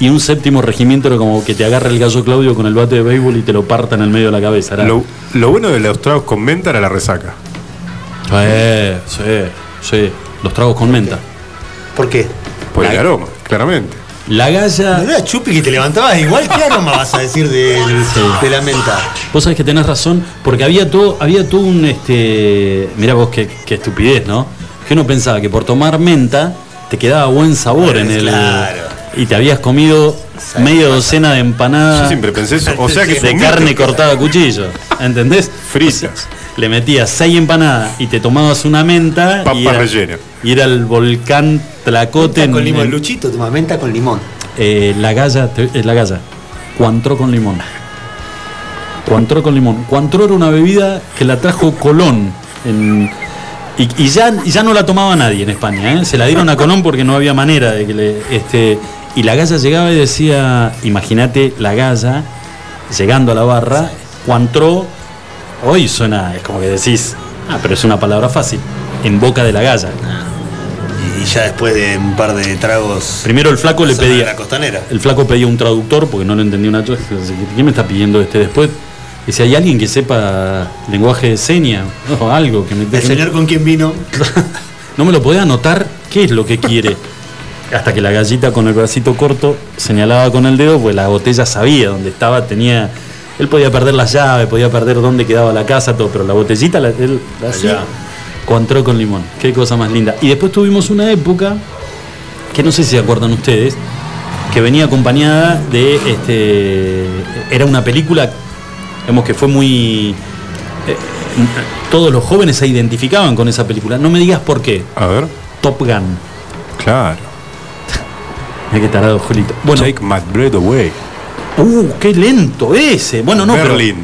Y un séptimo regimiento era como que te agarra el gallo Claudio con el bate de béisbol y te lo parta en el medio de la cabeza. Lo, lo bueno de los tragos con menta era la resaca. Eh, sí, sí, los tragos con menta. ¿Por qué? Por el La- aroma, claramente. La galla... No era chupi que te levantabas igual. ¿Qué aroma vas a decir de, de la menta? Vos sabés que tenés razón, porque había todo, había todo un este. Mirá vos qué, qué estupidez, ¿no? Que uno pensaba que por tomar menta te quedaba buen sabor en el. Claro. Y te habías comido media docena de empanadas Yo siempre pensé eso. O sea que de carne cortada a cuchillo. ¿Entendés? fritas. Le metías seis empanadas y te tomabas una menta. Papas y era. Y era el volcán Tlacote Menta en- con limón. en- Luchito, toma menta con limón. eh, la galla, eh, la galla. Cuantro con limón. Cuantro con limón. Cuantro era una bebida que la trajo Colón. en- y, y ya, y ya no la tomaba nadie en España. ¿eh? Se la dieron a Colón porque no había manera de que le. Este, y la galla llegaba y decía, imagínate la galla llegando a la barra, Cuantro, hoy suena, es como que decís, ah, pero es una palabra fácil, en boca de la galla. Y ya después de un par de tragos. Primero el flaco le pedía. La costanera. El flaco pedía un traductor porque no lo entendía una cosa. ¿Quién me está pidiendo este después? Y si hay alguien que sepa lenguaje de señas o algo que me El señor con quien vino. no me lo podía anotar qué es lo que quiere. Hasta que la gallita con el bracito corto señalaba con el dedo, pues la botella sabía dónde estaba, tenía. Él podía perder las llaves, podía perder dónde quedaba la casa, todo, pero la botellita la, él la hacía. Con limón, qué cosa más linda. Y después tuvimos una época, que no sé si se acuerdan ustedes, que venía acompañada de este. Era una película, vemos que fue muy. eh, todos los jóvenes se identificaban con esa película. No me digas por qué. A ver. Top Gun. Claro. Mira qué tarado, Julito. Bueno, Take my breath away. uh, qué lento ese. Bueno, no, pero, Berlín.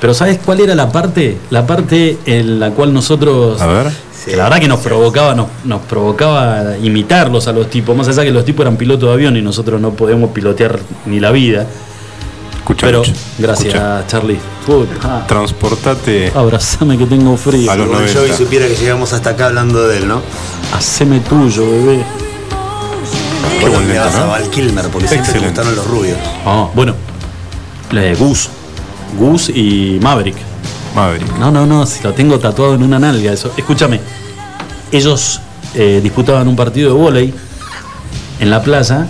pero ¿sabes cuál era la parte? La parte en la cual nosotros A ver. que la verdad que nos provocaba, nos, nos provocaba imitarlos a los tipos, más allá que los tipos eran pilotos de avión y nosotros no podemos pilotear ni la vida. Escucha, Pero gracias, escucha. Charlie. Puta, Transportate abrazame que tengo frío. A los Bon Jovi 90. supiera que llegamos hasta acá hablando de él, ¿no? Haceme tuyo, bebé. Qué buen le lento, vas a Kilmer porque siempre te Excelente. gustaron los rubios. Ah, bueno, la de Gus. Gus y Maverick. Maverick. No, no, no, si lo tengo tatuado en una nalga. Eso. Escúchame, ellos eh, disputaban un partido de vóley en la playa,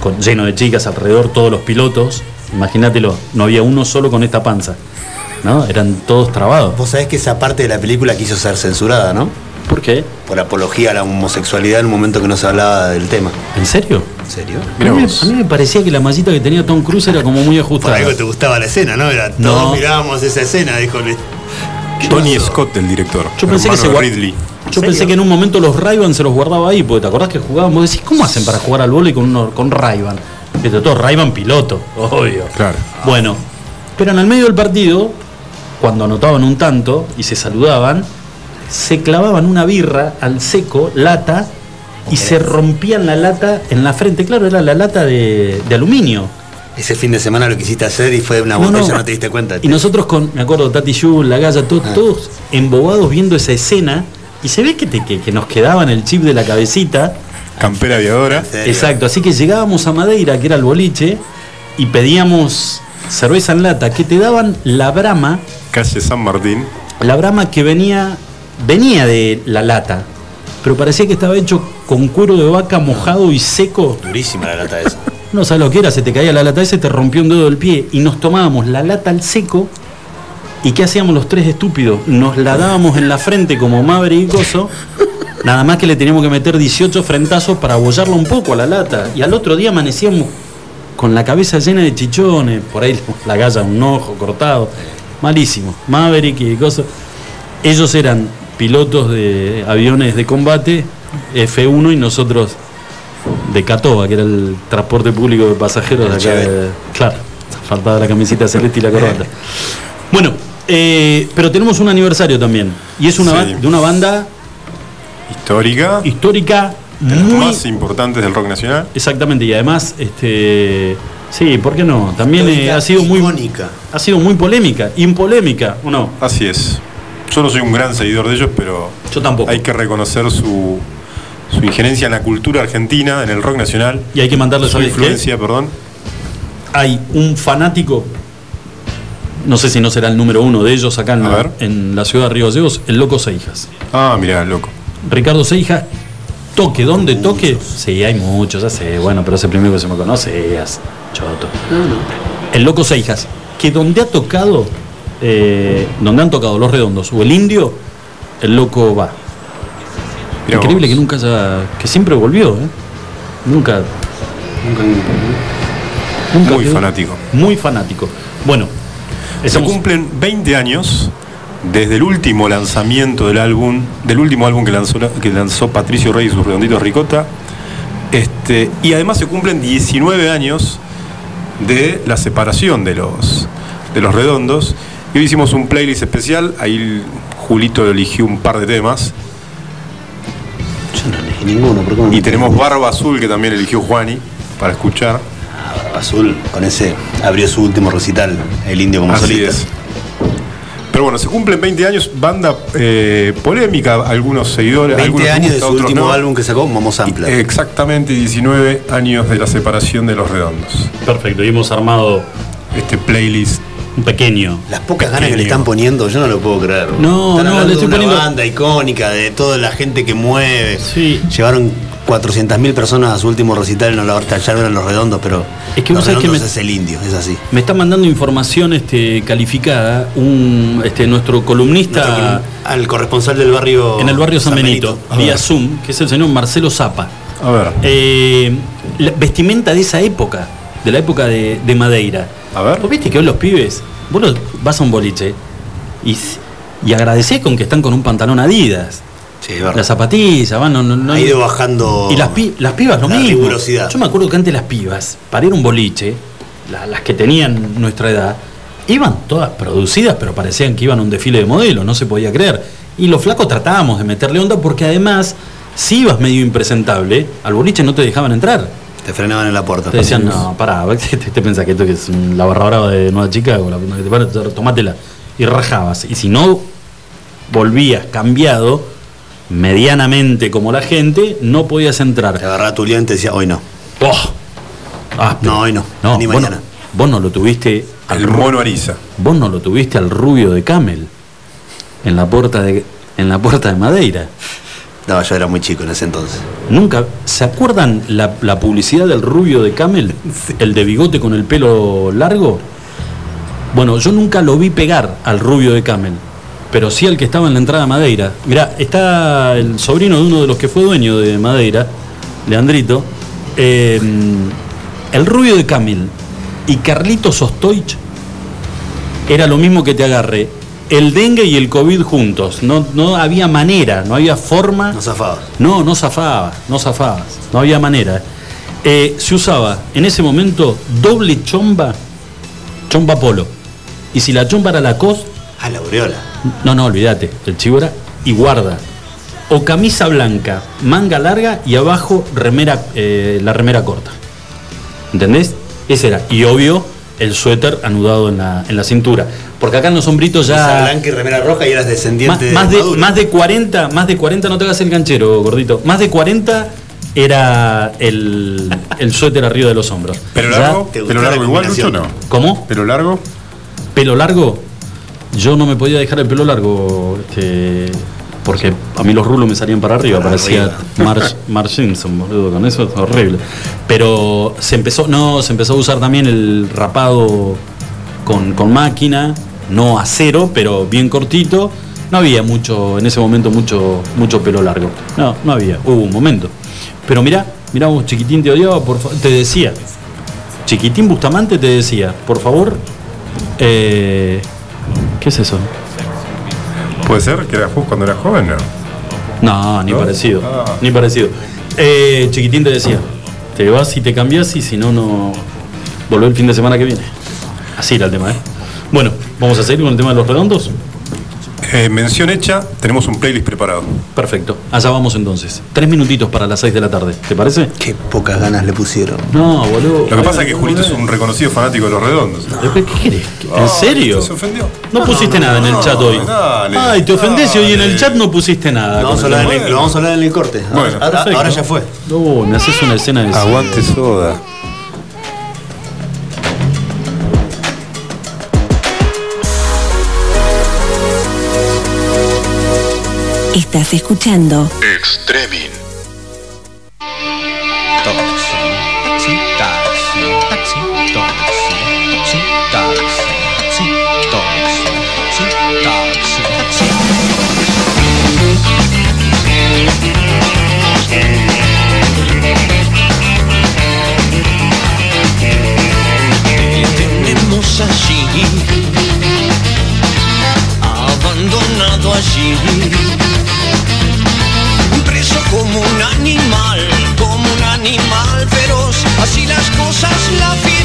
con, lleno de chicas alrededor, todos los pilotos. Imagínatelo, no había uno solo con esta panza. ¿No? Eran todos trabados. Vos sabés que esa parte de la película quiso ser censurada, ¿no? ¿Por qué? Por apología a la homosexualidad en un momento que no se hablaba del tema. ¿En serio? ¿En serio? A mí, me- vos. a mí me parecía que la mallita que tenía Tom Cruise era como muy Por ajustada. algo te gustaba la escena, ¿no? Era, No. todos mirábamos esa escena, dijo. Tony Scott, el director. Yo pensé que se Ridley. Yo pensé que en un momento los Ray-Ban se los guardaba ahí, porque te acordás que jugaban, vos decís, ¿cómo hacen para jugar al vóley con, uno- con Ray-Ban? Viste, todo Ray-Ban piloto, obvio. Claro. Bueno, pero en el medio del partido, cuando anotaban un tanto y se saludaban, se clavaban una birra al seco, lata, y se rompían la lata en la frente. Claro, era la lata de, de aluminio. Ese fin de semana lo quisiste hacer y fue una No, botella, no, no. te diste cuenta. Y nosotros con, me acuerdo, Tati Yu, La Galla, to- Ah. todos embobados viendo esa escena, y se ve que, te- que, que nos quedaba en el chip de la cabecita. Campera aviadora. Exacto, así que llegábamos a Madeira, que era el boliche, y pedíamos cerveza en lata, que te daban la brama, Calle San Martín. la brama que venía, venía de la lata, pero parecía que estaba hecho con cuero de vaca mojado y seco. Durísima la lata esa. No sabes lo que era, se te caía la lata esa y te rompió un dedo del pie. Y nos tomábamos la lata al seco. ¿Y qué hacíamos los tres estúpidos? Nos la dábamos en la frente como Maverick y Coso. Nada más que le teníamos que meter 18 frentazos para abollarla un poco a la lata. Y al otro día amanecíamos con la cabeza llena de chichones. Por ahí la galla, un ojo cortado. Malísimo. Maverick y Coso. Ellos eran pilotos de aviones de combate, F1, y nosotros de Catoa, que era el transporte público de pasajeros de acá. de- claro, faltaba la camiseta celeste y la corbata. Bueno, eh, pero tenemos un aniversario también. Y es una Sí. de una banda Histórica. histórica de las muy. más importantes del rock nacional. Exactamente, y además, este. Sí, ¿por qué no? También eh, ha sido muy. icónica. Ha sido muy polémica, impolémica, ¿o no? Así es. Yo no soy un gran seguidor de ellos, pero Yo tampoco. hay que reconocer su, su injerencia en la cultura argentina, en el rock nacional. Y hay que mandarle, Su influencia, perdón. hay un fanático, no sé si no será el número uno de ellos acá en, la, ver. en la ciudad de Río Gallegos, el Loco Seijas. Ah, mirá, loco. Ricardo Seijas, toque, donde toque. Sí, hay muchos, ya sé, bueno, pero es el primero que se me conoce, es choto. El Loco Seijas, que donde ha tocado, eh, donde han tocado los redondos o el indio, el Loco va. Mirá Increíble vos. que nunca haya, que siempre volvió, ¿eh? Nunca. Nunca Muy quedó- fanático. Muy fanático. Bueno, Se cumplen 20 años desde el último lanzamiento del álbum, del último álbum que lanzó, que lanzó Patricio Rey y sus redonditos Ricota. Este, y además se cumplen 19 años de la separación de los, de los redondos. Y hoy hicimos un playlist especial, ahí Julito eligió un par de temas. Yo no elegí ninguno, ¿por qué no? Y tenemos Barba Azul que también eligió Juani para escuchar. Azul, con ese abrió su último recital, el indio como Así solista. es. Pero bueno, se cumplen 20 años, banda eh, polémica, algunos seguidores. 20 algunos años de gusta, su otros último no. álbum que sacó, Momo Sampler. Exactamente 19 años de la separación de los redondos. Perfecto, y hemos armado Este playlist. Un pequeño. Las pocas ganas que le Pequeño. están poniendo, yo no lo puedo creer. No, Están no, hablando le estoy de una poniendo- banda icónica, de toda la gente que mueve. Sí. Llevaron 400.000 personas a su último recital, no la tallaron los redondos, pero Es que los sabés que redondos me- es el indio, es así. Me está mandando información este, calificada un, este, nuestro columnista Nuestro- al corresponsal del barrio en el barrio San, Benito, vía Zoom, que es el señor Marcelo Zapa. A ver. Eh, la vestimenta de esa época, de la época de, de Madeira. A ver. ¿Vos viste que hoy los pibes, vos los- vas a un boliche y, y agradecés con que están con un pantalón Adidas? Sí. Las zapatillas, van, no, no, no- ha ido bajando. Y las, pi- las pibas lo la mismo. rigurosidad. Yo me acuerdo que antes las pibas, para ir a un boliche, la- las que tenían nuestra edad, iban todas producidas, pero parecían que iban a un desfile de modelo, no se podía creer. Y los flacos tratábamos de meterle onda porque además, si ibas medio impresentable, al boliche no te dejaban entrar. Te frenaban en la puerta. Te decían, no, pará, ¿te, te, te pensás que esto que es un- la barra brava de Nueva Chicago? La, que te pare, tomátela. Y rajabas. Y si no volvías cambiado, medianamente como la gente, no podías Te entrar. agarraba tu lío y te decía, hoy no. Oh, áspero. No, hoy no. No, ni vos, mañana. no, vos no lo tuviste al El mono Ariza. vos no lo tuviste al rubio de Camel en la puerta de en la puerta de Madeira. No, yo era muy chico en ese entonces. Nunca, ¿se acuerdan la, la publicidad del rubio de Camel? El de bigote con el pelo largo. Bueno, yo nunca lo vi pegar al rubio de Camel, pero sí al que estaba en la entrada a Madeira. Mirá, está el sobrino de uno de los que fue dueño de Madeira, Leandrito. Eh, el rubio de Camel y Carlitos Ostoich era lo mismo que te agarre el dengue y el COVID juntos. No, no había manera, no había forma. No zafaba. No, no zafaba, no zafaba. No había manera. Eh, se usaba en ese momento doble chomba, chomba polo. Y si la chomba era la cos, Ah, la aureola. no, no, olvídate, el chivo era y guarda. O camisa blanca, manga larga y abajo remera, eh, la remera corta. ¿Entendés? Ese era. Y obvio, el suéter anudado en la, en la cintura. Porque acá en los sombritos Esa ya. blanca y remera roja y eras Más, descendiente más de, más de 40, más de 40, no te hagas el canchero, gordito. Más de 40 era el, el suéter arriba de los hombros. ¿Pelo Ya- largo? te gustó ¿Pelo la largo igual, Lucho, no? ¿Cómo? ¿Pelo largo? ¿Pelo largo? Yo no me podía dejar el pelo largo, este, porque a mí los rulos me salían para arriba, Para parecía. Marge, Marge Simpson, boludo, con eso es horrible. Pero se empezó, no, se empezó a usar también el rapado con, con máquina, no acero, pero bien cortito. No había mucho, en ese momento, mucho, mucho pelo largo. No, no había, hubo un momento. Pero mirá, mirá vos, chiquitín te odiaba, por te decía, Chiquitín Bustamante te decía, por favor, eh, ¿qué es eso? ¿Puede ser que era vos cuando eras joven? No. No, ni ¿No? parecido, Ah. ni parecido. Eh, Chiquitín te decía, te vas y te cambias y si no, no volvé el fin de semana que viene. Así era el tema, ¿eh? Bueno, vamos a seguir con el tema de los redondos. Eh, mención hecha, tenemos un playlist preparado. Perfecto, allá vamos entonces. Tres minutitos para las seis de la tarde, ¿te parece? Qué pocas ganas le pusieron. No, boludo. Lo que pasa es que Julito es un reconocido fanático de los redondos. ¿Qué querés? ¿En Ah, serio? ¿Se ofendió? No pusiste nada en el chat hoy. dale, Ay, te ofendés y hoy en el chat no pusiste nada. Lo vamos, a hablar en el, lo vamos a hablar en el corte. Ahora- Bueno, ahora ya fue. No, me haces una escena de Aguante soda. Estás escuchando Extremin. tenemos allí, como un animal, como un animal feroz. Así las cosas la vida.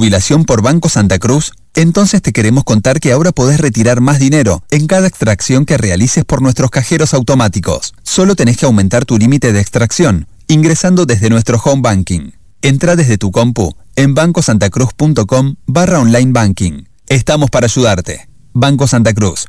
Jubilación por Banco Santa Cruz? Entonces te queremos contar que ahora podés retirar más dinero en cada extracción que realices por nuestros cajeros automáticos. Solo tenés que aumentar tu límite de extracción ingresando desde nuestro home banking. Entra desde tu compu en bancosantacruz.com barra online banking. Estamos para ayudarte. Banco Santa Cruz,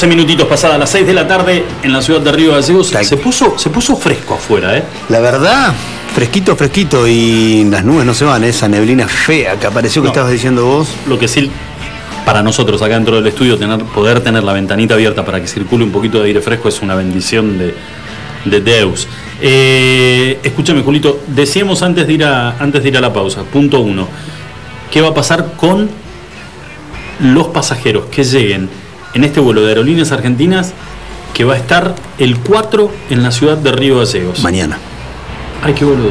11 minutitos pasadas las 6 de la tarde en la ciudad de Río Gallegos. Se puso, se puso fresco afuera, ¿eh? La verdad, fresquito, fresquito y las nubes no se van, esa neblina fea que apareció que No. estabas diciendo vos. Lo que sí, para nosotros acá dentro del estudio, tener, poder tener la ventanita abierta para que circule un poquito de aire fresco es una bendición de, de Deus. Eh, escúchame, Julito, decíamos antes de, ir a, antes de ir a la pausa, punto uno, ¿qué va a pasar con los pasajeros que lleguen en este vuelo de aerolíneas argentinas que va a estar el 4 en la ciudad de Río Gallegos? Mañana. Ay, qué boludo.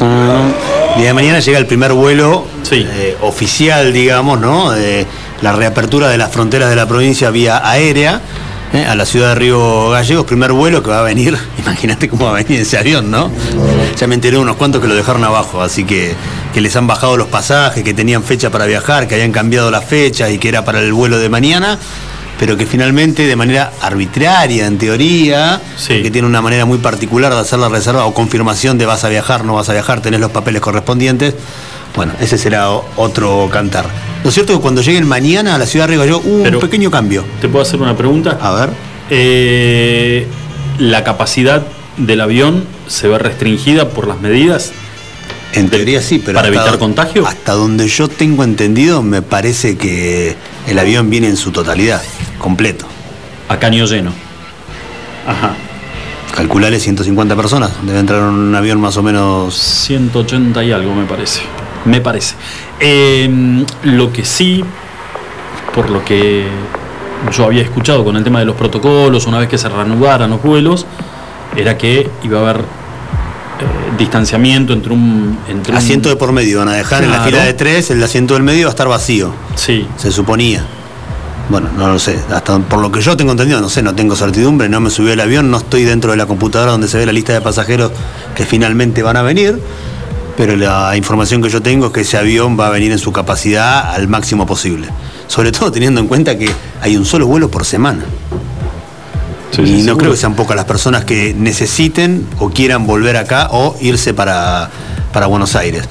El día de mañana llega el primer vuelo eh, oficial, digamos, ¿no? De la reapertura de las fronteras de la provincia vía aérea. eh, a la ciudad de Río Gallegos, primer vuelo que va a venir, imagínate cómo va a venir ese avión, ¿no? Ya me enteré unos cuantos que lo dejaron abajo, así que, que les han bajado los pasajes, que tenían fecha para viajar, que habían cambiado la fecha y que era para el vuelo de mañana, pero que finalmente de manera arbitraria, en teoría, que tiene una manera muy particular de hacer la reserva o confirmación de vas a viajar, no vas a viajar, tenés los papeles correspondientes, bueno, ese será otro cantar. Lo cierto es que cuando lleguen mañana a la ciudad de Río hubo un pequeño cambio. ¿Te puedo hacer una pregunta? A ver. Eh, ¿La capacidad del avión se ve restringida por las medidas? En teoría sí, pero ¿Para hasta evitar contagio? Hasta donde yo tengo entendido, me parece que el avión viene en su totalidad, completo. A caño lleno. Ajá. Calculale 150 personas, debe entrar en un avión más o menos... 180 y algo me parece. Me parece. Eh, lo que sí, por lo que yo había escuchado con el tema de los protocolos, una vez que se reanudaran los vuelos, era que iba a haber distanciamiento entre un... Entre un- Asiento de por medio, van a dejar en la fila de tres, el asiento del medio va a estar vacío. Sí. Se suponía. Bueno, no lo sé. Hasta por lo que yo tengo entendido, no sé, no tengo certidumbre, no me subí al avión, no estoy dentro de la computadora donde se ve la lista de pasajeros que finalmente van a venir. Pero la información que yo tengo es que ese avión va a venir en su capacidad al máximo posible. Sobre todo teniendo en cuenta que hay un solo vuelo por semana. Y no creo que sean pocas las personas que necesiten o quieran volver acá o irse para, para Buenos Aires.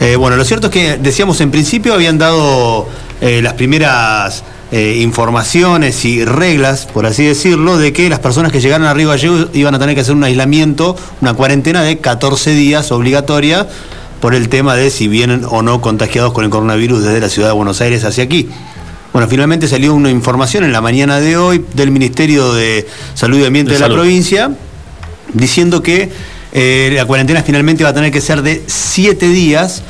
Eh, bueno, lo cierto es que decíamos en principio habían dado eh, las primeras eh, informaciones y reglas, por así decirlo, de que las personas que llegaran a Río Gallegos iban a tener que hacer un aislamiento, una cuarentena de 14 días obligatoria por el tema de si vienen o no contagiados con el coronavirus desde la ciudad de Buenos Aires hacia aquí. Bueno, finalmente salió una información en la mañana de hoy del Ministerio de Salud y Ambiente De de, la provincia diciendo que eh, la cuarentena finalmente va a tener que ser de siete días.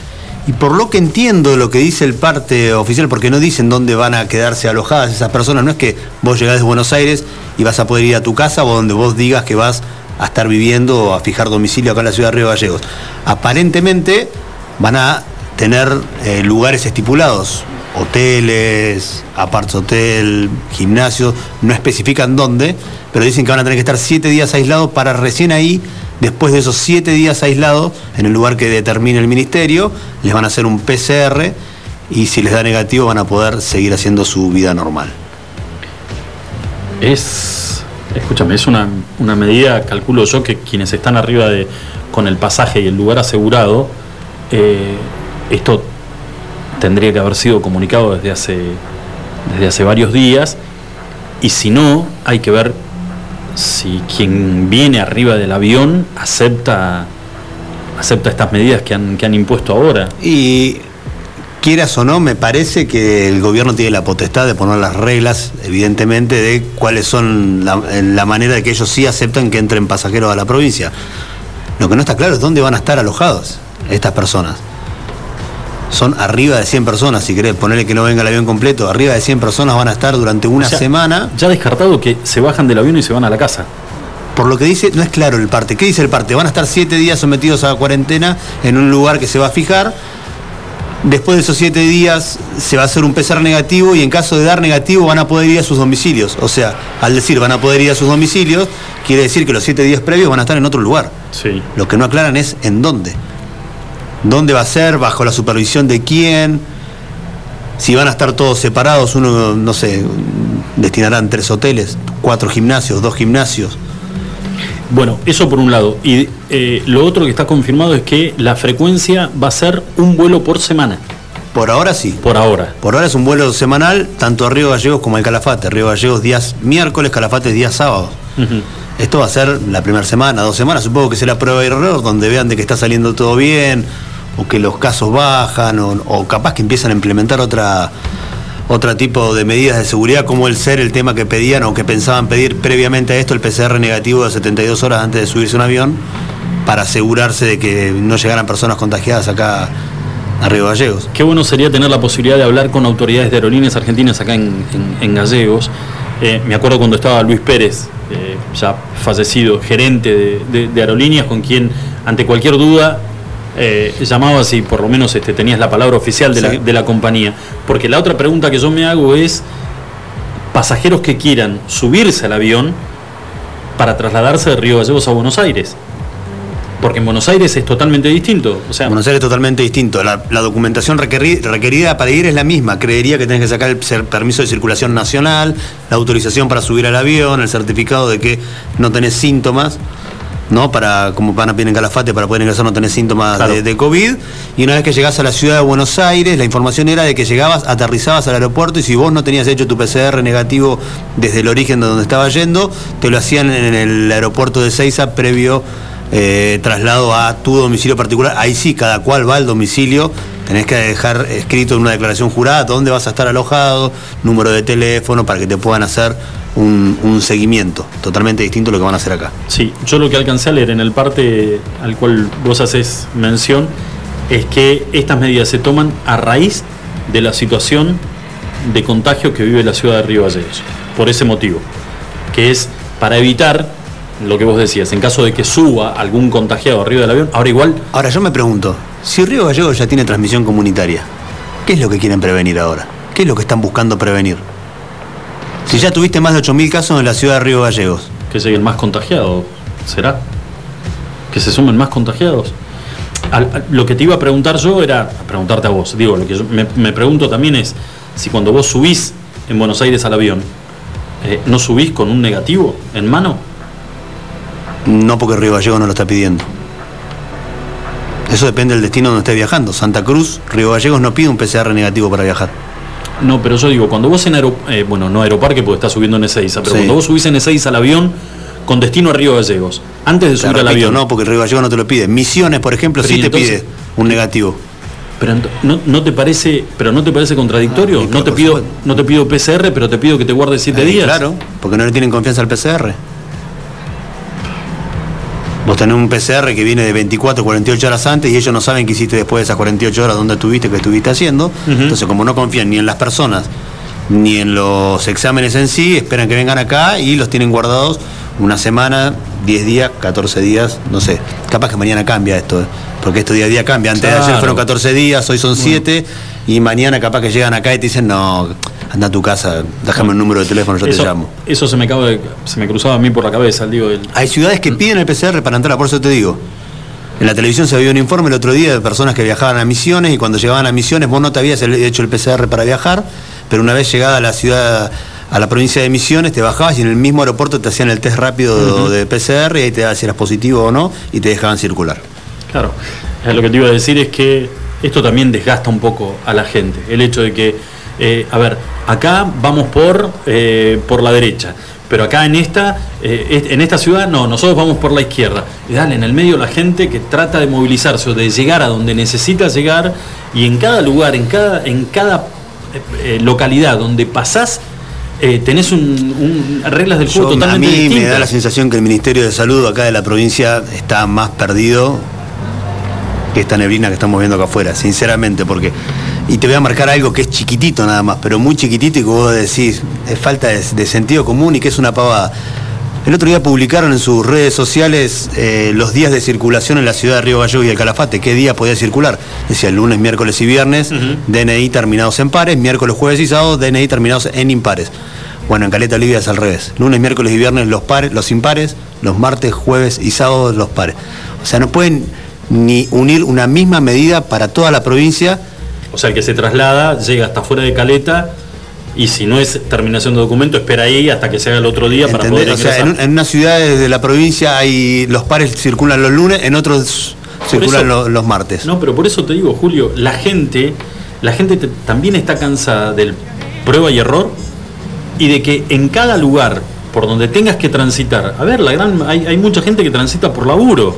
Y por lo que entiendo lo que dice el parte oficial, porque no dicen dónde van a quedarse alojadas esas personas, no es que vos llegás de Buenos Aires y vas a poder ir a tu casa o donde vos digas que vas a estar viviendo o a fijar domicilio acá en la ciudad de Río Gallegos. Aparentemente van a tener eh, lugares estipulados, hoteles, aparts hotel, gimnasios, no especifican dónde, pero dicen que van a tener que estar siete días aislados para recién ahí, después de esos siete días aislados, en el lugar que determine el ministerio, les van a hacer un PCR y si les da negativo van a poder seguir haciendo su vida normal. Es, escúchame, es una, una medida, calculo yo, que quienes están arriba de con el pasaje y el lugar asegurado, eh, esto tendría que haber sido comunicado desde hace, desde hace varios días, y si no, hay que ver si quien viene arriba del avión acepta, acepta estas medidas que han, que han impuesto ahora. Y quieras o no, me parece que el gobierno tiene la potestad de poner las reglas, evidentemente, de cuáles son la, manera de que ellos sí aceptan que entren pasajeros a la provincia. Lo que no está claro es dónde van a estar alojados estas personas. Son arriba de 100 personas, si querés ponerle que no venga el avión completo, arriba de 100 personas van a estar durante una O sea, semana. Ya descartado que se bajan del avión y se van a la casa. Por lo que dice, no es claro el parte. ¿Qué dice el parte? Van a estar siete días sometidos a cuarentena en un lugar que se va a fijar. Después de esos siete días se va a hacer un PCR negativo y en caso de dar negativo van a poder ir a sus domicilios. O sea, al decir van a poder ir a sus domicilios, quiere decir que los siete días previos van a estar en otro lugar. Sí. Lo que no aclaran es en dónde. ¿Dónde va a ser? ¿Bajo la supervisión de quién? Si van a estar todos separados, uno, no sé, destinarán tres hoteles, cuatro gimnasios, dos gimnasios. Bueno, eso por un lado. Y eh, lo otro que está confirmado es que la frecuencia va a ser un vuelo por semana. Por ahora sí. Por ahora. Por ahora es un vuelo semanal, tanto a Río Gallegos como al Calafate. Río Gallegos días miércoles, Calafate días sábados. Esto va a ser la primera semana, dos semanas, supongo que será prueba y error, donde vean de que está saliendo todo bien, o que los casos bajan, o, capaz que empiezan a implementar otra otro tipo de medidas de seguridad, como el ser el tema que pedían o que pensaban pedir previamente a esto, el PCR negativo de 72 horas antes de subirse un avión, para asegurarse de que no llegaran personas contagiadas acá a Río Gallegos. Qué bueno sería tener la posibilidad de hablar con autoridades de aerolíneas argentinas acá en, en- Gallegos. Eh, me acuerdo cuando estaba Luis Pérez, eh, ya fallecido, gerente de aerolíneas, con quien ante cualquier duda eh, llamabas y por lo menos este, tenías la palabra oficial de, Sí. la, de la compañía. Porque la otra pregunta que yo me hago es, pasajeros que quieran subirse al avión para trasladarse de Río Gallegos a Buenos Aires. Porque en Buenos Aires es totalmente distinto. O sea, Buenos Aires es totalmente distinto. La, la documentación requeri- requerida para ir es la misma. Creería que tenés que sacar el permiso de circulación nacional, la autorización para subir al avión, el certificado de que no tenés síntomas, ¿no? Para, como van a pedir en Calafate, para poder ingresar no tenés síntomas Claro. de, de COVID. Y una vez que llegás a la ciudad de Buenos Aires, la información era de que llegabas, aterrizabas al aeropuerto y si vos no tenías hecho tu PCR negativo desde el origen de donde estaba yendo, te lo hacían en el aeropuerto de Seiza previo eh, traslado a tu domicilio particular. Ahí sí, cada cual va al domicilio. Tenés que dejar escrito en una declaración jurada dónde vas a estar alojado, número de teléfono, para que te puedan hacer un, un seguimiento. Totalmente distinto a lo que van a hacer acá. Sí, yo lo que alcancé a leer en el parte al cual vos haces mención es que estas medidas se toman a raíz de la situación de contagio que vive la ciudad de Río Gallegos. Por ese motivo, que es para evitar lo que vos decías, en caso de que suba algún contagiado arriba del avión, ahora igual Ahora yo me pregunto, si Río Gallegos ya tiene transmisión comunitaria, ¿qué es lo que quieren prevenir ahora? ¿Qué es lo que están buscando prevenir? Si ya tuviste más de 8.000 casos en la ciudad de Río Gallegos. que lleguen más contagiados, ¿será? Que se sumen más contagiados. Al- al- lo que te iba a preguntar yo era, a preguntarte a vos, digo, lo que yo me, me pregunto también es si cuando vos subís en Buenos Aires al avión, eh, ¿no subís con un negativo en mano? No porque Río Gallegos no lo está pidiendo. Eso depende del destino donde esté viajando. Santa Cruz, Río Gallegos no pide un PCR negativo para viajar. No, pero yo digo, cuando vos en Aero, eh, bueno, no Aeroparque porque estás subiendo en Ezeiza, pero Sí. cuando vos subís en Ezeiza al avión con destino a Río Gallegos, antes de subir al avión, no, porque Río Gallegos no te lo pide. Misiones, por ejemplo, Pero sí te pide un negativo. Pero no, no te parece, pero no te parece contradictorio. Ah, no te pido, no te pido PCR, pero te pido que te guardes siete Eh, días. Claro, porque no le tienen confianza al PCR. Vos tenés un PCR que viene de 24, 48 horas antes y ellos no saben qué hiciste después de esas 48 horas, dónde estuviste, qué estuviste haciendo. Entonces, como no confían ni en las personas ni en los exámenes en sí, esperan que vengan acá y los tienen guardados una semana, 10 días, 14 días, no sé. Capaz que mañana cambia esto, ¿eh? porque esto día a día cambia. Antes de ayer fueron 14 días, hoy son 7 y mañana capaz que llegan acá y te dicen, no, anda a tu casa, déjame un número de teléfono, yo eso, te llamo. Eso se me acaba de- se me cruzaba a mí por la cabeza, digo, el- Hay ciudades que piden el PCR para entrar, por eso te digo. En la televisión se vio un informe el otro día de personas que viajaban a Misiones y cuando llegaban a Misiones vos no te habías hecho el PCR para viajar, pero una vez llegada a la ciudad, a la provincia de Misiones, te bajabas y en el mismo aeropuerto te hacían el test rápido de PCR y ahí te daban si eras positivo o no y te dejaban circular. Claro, Eh, lo que te iba a decir es que esto también desgasta un poco a la gente. El hecho de que, eh, a ver, acá vamos por, eh, por la derecha, pero acá en esta, eh, en esta ciudad no, nosotros vamos por la izquierda. Y dale, en el medio la gente que trata de movilizarse o de llegar a donde necesita llegar y en cada lugar, en cada, en cada eh, localidad donde pasás, eh, tenés un, un- reglas del juego Yo- a totalmente mí me distintas. da la sensación que el Ministerio de Salud acá de la provincia está más perdido que esta neblina que estamos viendo acá afuera, sinceramente, porque. Y te voy a marcar algo que es chiquitito nada más, pero muy chiquitito y que vos decís, es falta de, de sentido común y que es una pavada. El otro día publicaron en sus redes sociales eh, los días de circulación en la ciudad de Río Gallegos y el Calafate, qué día podía circular. Decía lunes, miércoles y viernes, DNI terminados en pares, miércoles, jueves y sábado, DNI terminados en impares. Bueno, en Caleta Olivia es al revés. Lunes, miércoles y viernes los pares, los impares, los martes, jueves y sábados los pares. O sea, no pueden ni unir una misma medida para toda la provincia. O sea, el que se traslada llega hasta fuera de Caleta y si no es terminación de documento, espera ahí hasta que se haga el otro día para poder O sea, ingresar. en, un- en unas ciudades de la provincia hay los pares circulan los lunes, en otros circulan eso- los martes. No, pero por eso te digo, Julio, la gente, la gente te- también está cansada del prueba y error y de que en cada lugar por donde tengas que transitar, a ver, la gran, hay, hay mucha gente que transita por laburo,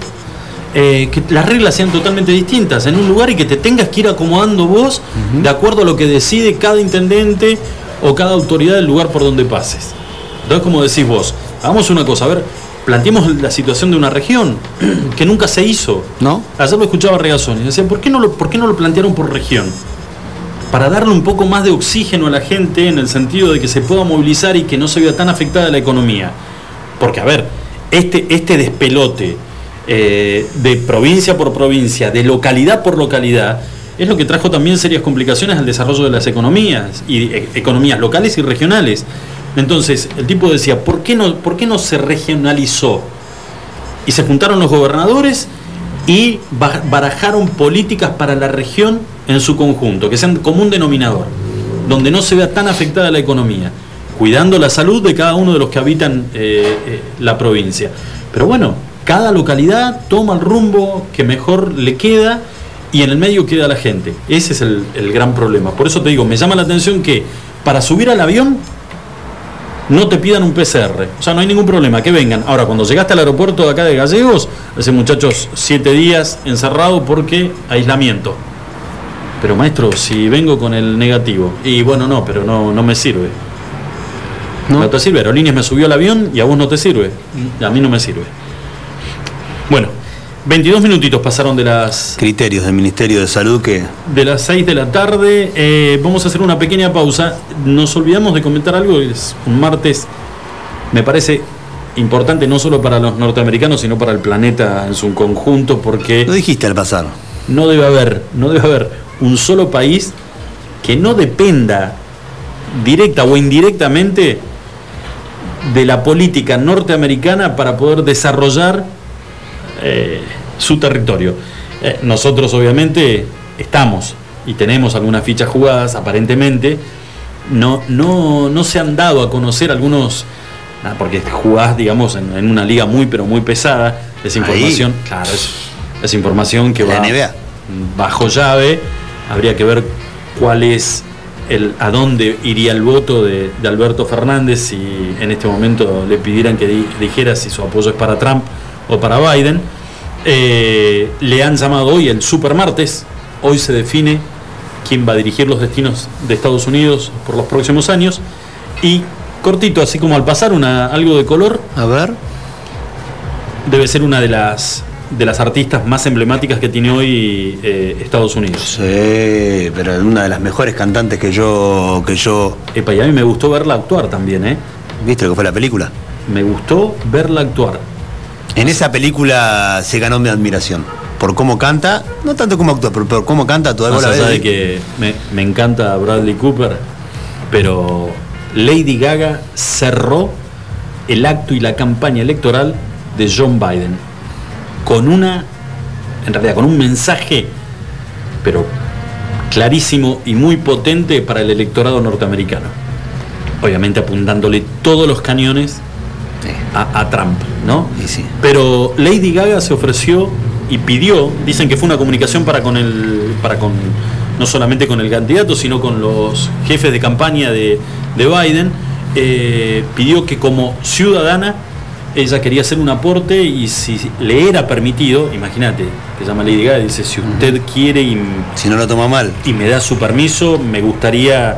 eh, que las reglas sean totalmente distintas en un lugar y que te tengas que ir acomodando vos de acuerdo a lo que decide cada intendente o cada autoridad del lugar por donde pases. Entonces, como decís vos, hagamos una cosa, a ver, planteemos la situación de una región que nunca se hizo. ¿No? Ayer lo escuchaba Regazón y decía, ¿por qué, no lo, ¿por qué no lo plantearon por región? Para darle un poco más de oxígeno a la gente en el sentido de que se pueda movilizar y que no se vea tan afectada la economía. Porque, a ver, este, este despelote eh, de provincia por provincia, de localidad por localidad, es lo que trajo también serias complicaciones al desarrollo de las economías, y e- economías locales y regionales. Entonces, el tipo decía, ¿por qué no, por qué no se regionalizó? Y se juntaron los gobernadores y ba- barajaron políticas para la región en su conjunto, que sean común denominador, donde no se vea tan afectada la economía, cuidando la salud de cada uno de los que habitan eh, eh, la provincia. Pero bueno, cada localidad toma el rumbo que mejor le queda y en el medio queda la gente. Ese es el, el gran problema. Por eso te digo, me llama la atención que para subir al avión no te pidan un PCR. O sea, no hay ningún problema, que vengan. Ahora, cuando llegaste al aeropuerto de acá de Gallegos, ese muchachos siete días encerrado porque aislamiento. Pero maestro, si vengo con el negativo, y bueno, no, pero no, no me sirve. No. te sirve. Aerolíneas me subió al avión y a vos no te sirve. A mí no me sirve. Bueno, 22 minutitos pasaron de las Criterios del Ministerio de Salud que de las 6 de la tarde. Eh, vamos a hacer una pequeña pausa. Nos olvidamos de comentar algo. Es un martes, me parece importante no solo para los norteamericanos, sino para el planeta en su conjunto, porque... Lo dijiste al pasar. No debe haber, no debe haber un solo país que no dependa directa o indirectamente de la política norteamericana para poder desarrollar eh, su territorio. Eh, nosotros obviamente estamos y tenemos algunas fichas jugadas, aparentemente. No, no, no se han dado a conocer algunos, ah, porque jugás, digamos, en, en una liga muy, pero muy pesada. Esa Ahí. información, claro, es, es información que La va NBA. bajo llave. Habría que ver cuál es el, a dónde iría el voto de, de Alberto Fernández si en este momento le pidieran que di- dijera si su apoyo es para Trump o para Biden. Eh, le han llamado hoy el super martes. Hoy se define quién va a dirigir los destinos de Estados Unidos por los próximos años. Y cortito, así como al pasar una, algo de color. A ver. Debe ser una de las de las artistas más emblemáticas que tiene hoy eh, Estados Unidos. Sí, pero una de las mejores cantantes que yo que yo Epa, y a mí me gustó verla actuar también, ¿eh? ¿Viste lo que fue la película? Me gustó verla actuar. En esa película se ganó mi admiración. Por cómo canta, no tanto como actúa, pero por cómo canta todavía Más vos la allá ves. de que me, me encanta Bradley Cooper, pero Lady Gaga cerró el acto y la campaña electoral de John Biden con una, en realidad con un mensaje, pero clarísimo y muy potente para el electorado norteamericano. Obviamente apuntándole todos los cañones a, a Trump, ¿no? Pero Lady Gaga se ofreció y pidió, dicen que fue una comunicación para con el, para con, no solamente con el candidato, sino con los jefes de campaña de, de Biden, eh, pidió que como ciudadana ella quería hacer un aporte y si le era permitido, imagínate, que llama Lady Gaga, dice, si usted quiere y, si no lo toma mal y me da su permiso, me gustaría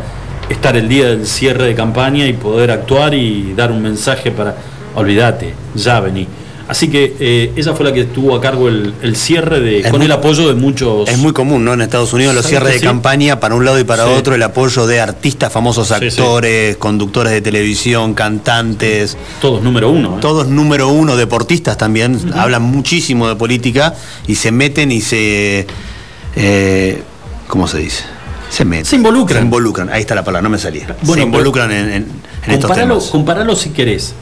estar el día del cierre de campaña y poder actuar y dar un mensaje para, olvídate, ya vení. Así que eh, ella fue la que tuvo a cargo el, el cierre de, Es con muy- el apoyo de muchos... Es muy común, ¿no? En Estados Unidos los ¿Sabes cierres de sí? campaña para un lado y para Sí. otro, el apoyo de artistas, famosos sí. actores, conductores de televisión, cantantes. Todos número uno. ¿eh? Todos número uno, deportistas también, hablan muchísimo de política y se meten y se... eh, ¿Cómo se dice? Se meten. Se involucran. Se involucran, ahí está la palabra, no me salía. Bueno, se involucran en, en- en estos Comparalo, temas. comparalo si querés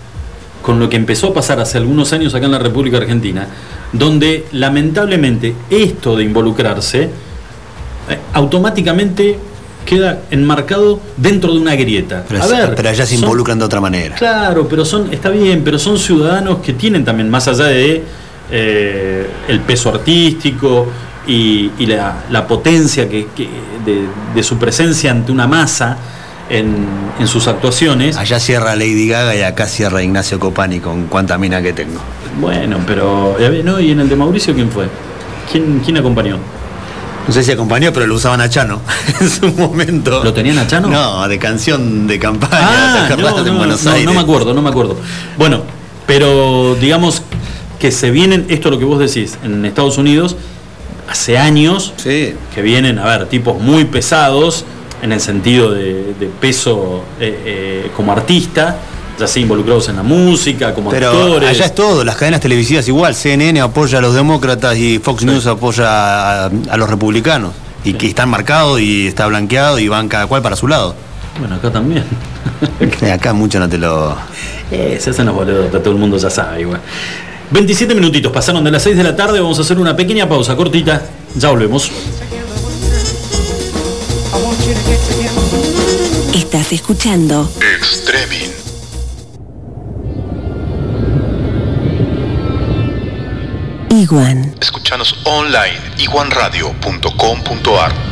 con lo que empezó a pasar hace algunos años acá en la República Argentina, donde lamentablemente esto de involucrarse eh, automáticamente queda enmarcado dentro de una grieta. Pero, a es- ver, pero allá se son- involucran de otra manera. Claro, pero son, está bien, pero son ciudadanos que tienen también, más allá de eh, el peso artístico y, y la, la potencia que, que- de, de su presencia ante una masa en, en sus actuaciones. Allá cierra Lady Gaga y acá cierra Ignacio Copani con cuánta mina que tengo. Bueno, pero eh, ¿no? ¿Y en el de Mauricio quién fue? ¿Quién, quién acompañó? No sé si acompañó, pero lo usaban a Chano en su momento. ¿Lo tenían a Chano? No, de canción de campaña, Ah, ¿te acordás? no, en no, Buenos no, Aires. no me acuerdo, no me acuerdo. Bueno, pero digamos que se vienen, esto es lo que vos decís, en Estados Unidos, hace años Sí. que vienen, a ver, tipos muy pesados, en el sentido de, de peso eh, eh, como artista, ya sea involucrados en la música, como Pero actores. allá es todo, las cadenas televisivas igual, CNN apoya a los demócratas y Fox News apoya a, a los republicanos. Y que están marcados y está blanqueado y van cada cual para su lado. Bueno, acá también. acá mucho no te lo. Eh, se hacen los boludos, todo el mundo ya sabe igual. 27 minutitos, pasaron de las 6 de la tarde, vamos a hacer una pequeña pausa cortita, ya volvemos. Estás escuchando Extremin. Iguan. Escuchanos online iguanradio.com.ar.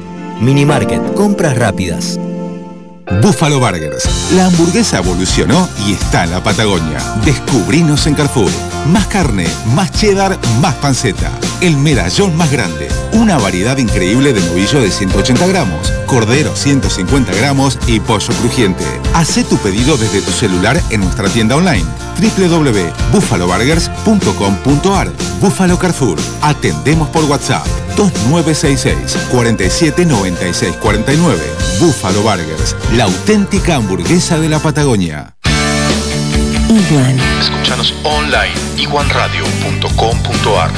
Minimarket, compras rápidas. Buffalo Burgers. La hamburguesa evolucionó y está en la Patagonia. Descubrinos en Carrefour. Más carne, más cheddar, más panceta. El medallón más grande. Una variedad increíble de novillo de 180 gramos, cordero 150 gramos y pollo crujiente. Haz tu pedido desde tu celular en nuestra tienda online www.buffaloburgers.com.ar Buffalo Carrefour. Atendemos por WhatsApp 2966 479649. Buffalo Burgers, la auténtica hamburguesa de la Patagonia. Iguan. Escúchanos online iguanradio.com.ar.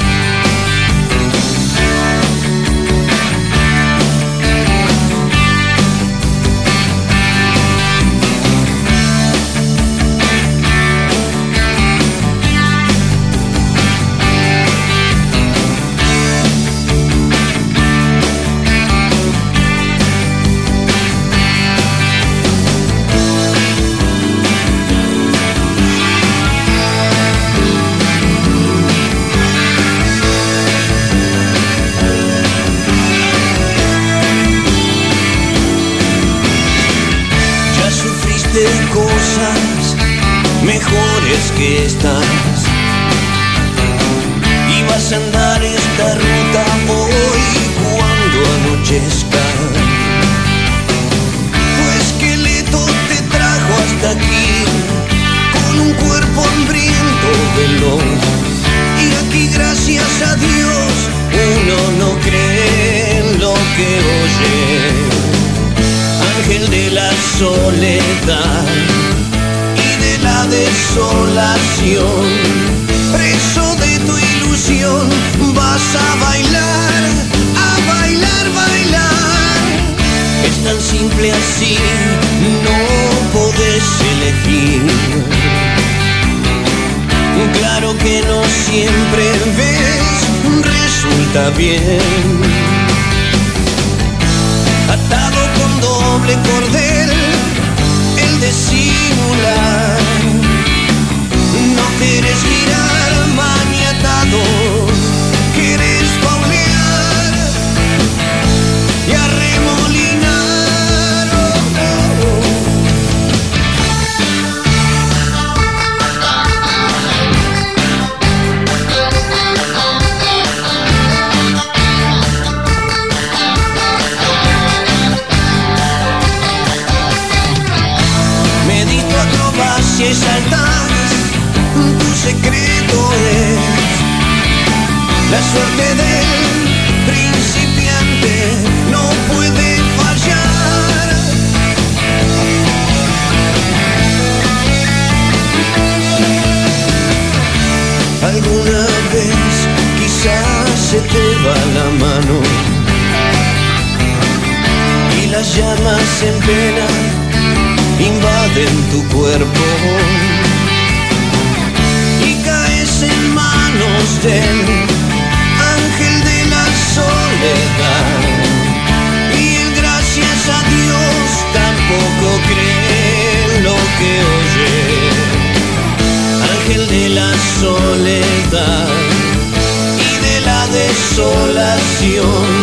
bien la suerte del principiante, no puede fallar. Alguna vez quizás se te va la mano y las llamas en pena invaden tu cuerpo y caes en manos del y gracias a Dios tampoco cree lo que oye. Ángel de la soledad y de la desolación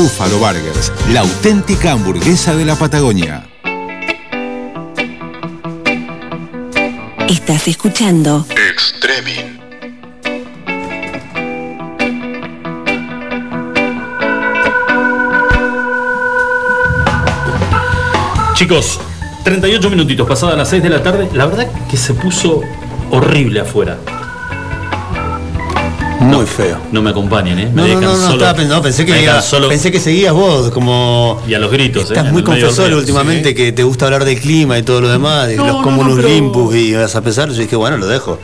Buffalo Burgers, la auténtica hamburguesa de la Patagonia. Estás escuchando Extremin. Chicos, 38 minutitos, pasadas las 6 de la tarde. La verdad que se puso horrible afuera. Muy feo. No me acompañen, ¿eh? Me No, no, dejan no, no, solo- estaba pensé que, iba- solo- pensé que seguías vos como... Y a los gritos, ¿eh? Estás en muy confesor últimamente que te gusta hablar del clima y todo lo demás, de No, los no, pero- limpus y vas a pesar. Yo dije, bueno, lo dejo.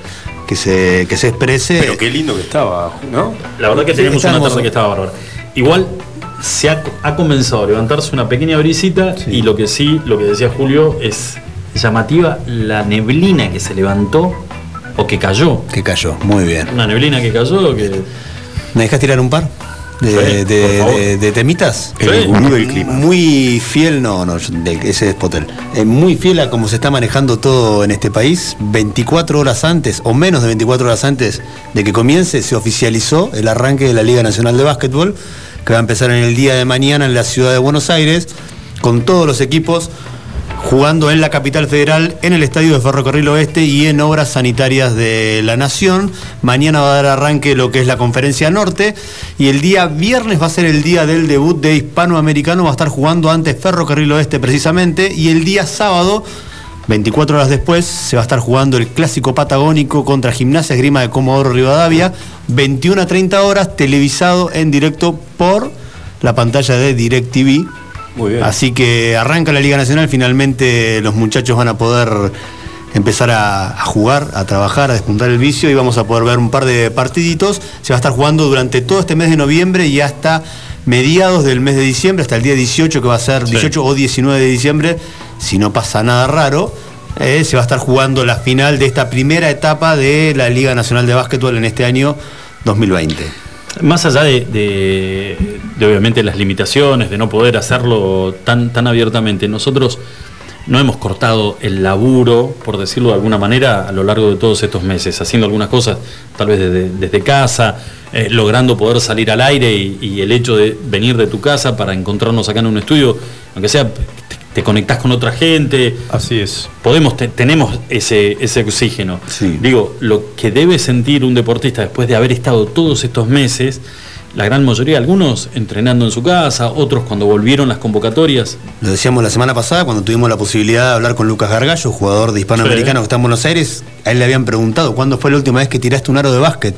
Que se, que se exprese. Pero qué lindo que estaba, ¿no? La verdad que Sí, teníamos una tarde que estaba bárbara. Igual se ha, ha comenzado a levantarse una pequeña brisita y lo que sí, lo que decía Julio, es llamativa la neblina que se levantó o que cayó. Que cayó, muy bien. Una neblina que cayó que... ¿Me dejas tirar un par? De, Sí, de- por favor. de- de temitas. El Sí. gurú del clima. Muy fiel, no, no, ese es Potel. Eh, muy fiel a cómo se está manejando todo en este país. 24 horas antes, o menos de 24 horas antes de que comience, se oficializó el arranque de la Liga Nacional de Básquetbol, que va a empezar en el día de mañana en la ciudad de Buenos Aires, con todos los equipos jugando en la capital federal, en el estadio de Ferrocarril Oeste y en obras sanitarias de la Nación. Mañana va a dar arranque lo que es la conferencia norte y el día viernes va a ser el día del debut de hispanoamericano, va a estar jugando antes Ferrocarril Oeste precisamente y el día sábado 24 horas después se va a estar jugando el clásico patagónico contra Gimnasia Esgrima de Comodoro Rivadavia, 21 a 30 horas, televisado en directo por la pantalla de DirecTV. Muy bien. Así que arranca la Liga Nacional, finalmente los muchachos van a poder empezar a, a jugar, a trabajar, a despuntar el vicio y vamos a poder ver un par de partiditos. Se va a estar jugando durante todo este mes de noviembre y hasta mediados del mes de diciembre, hasta el día 18 que va a ser 18 o 19 de diciembre, si no pasa nada raro. eh, se va a estar jugando la final de esta primera etapa de la Liga Nacional de Básquetbol en este año 2020. Más allá de, de- de, obviamente las limitaciones, de no poder hacerlo tan, tan abiertamente, nosotros no hemos cortado el laburo, por decirlo de alguna manera, a lo largo de todos estos meses, haciendo algunas cosas tal vez desde, casa, eh, logrando poder salir al aire y el hecho de venir de tu casa para encontrarnos acá en un estudio, aunque sea te, conectás con otra gente. Así es. Podemos, te- tenemos ese, ese oxígeno. Digo, lo que debe sentir un deportista después de haber estado todos estos meses, la gran mayoría, algunos entrenando en su casa, otros cuando volvieron las convocatorias. Lo decíamos la semana pasada cuando tuvimos la posibilidad de hablar con Lucas Gargallo, jugador de hispanoamericano Sí. que está en Buenos Aires. A él le habían preguntado cuándo fue la última vez que tiraste un aro de básquet.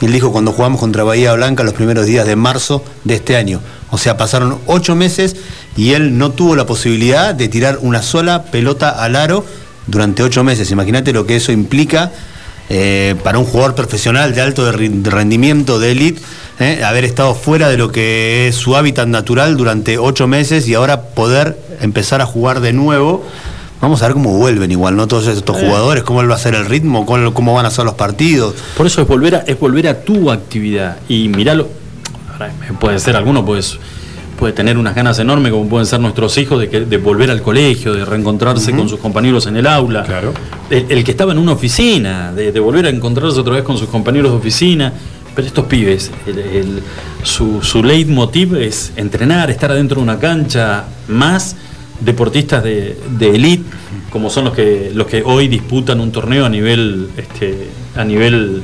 Y él dijo cuando jugamos contra Bahía Blanca los primeros días de marzo de este año. O sea, pasaron ocho meses y él no tuvo la posibilidad de tirar una sola pelota al aro durante ocho meses. Imagínate lo que eso implica eh, para un jugador profesional de alto de rendimiento, de élite, eh, haber estado fuera de lo que es su hábitat natural durante ocho meses y ahora poder empezar a jugar de nuevo. Vamos a ver cómo vuelven igual, ¿no? Todos estos jugadores, cómo él va a ser el ritmo, cómo, cómo van a ser los partidos. Por eso es volver a, es volver a tu actividad. Y miralo, puede ser alguno, pues, puede tener unas ganas enormes, como pueden ser nuestros hijos, de, que- de volver al colegio, de reencontrarse con sus compañeros en el aula. Claro. El, el que estaba en una oficina, de, de volver a encontrarse otra vez con sus compañeros de oficina. Pero estos pibes, el- el- su, su leitmotiv es entrenar, estar adentro de una cancha, más deportistas de, de elite, como son los que, los que hoy disputan un torneo a nivel, este, a nivel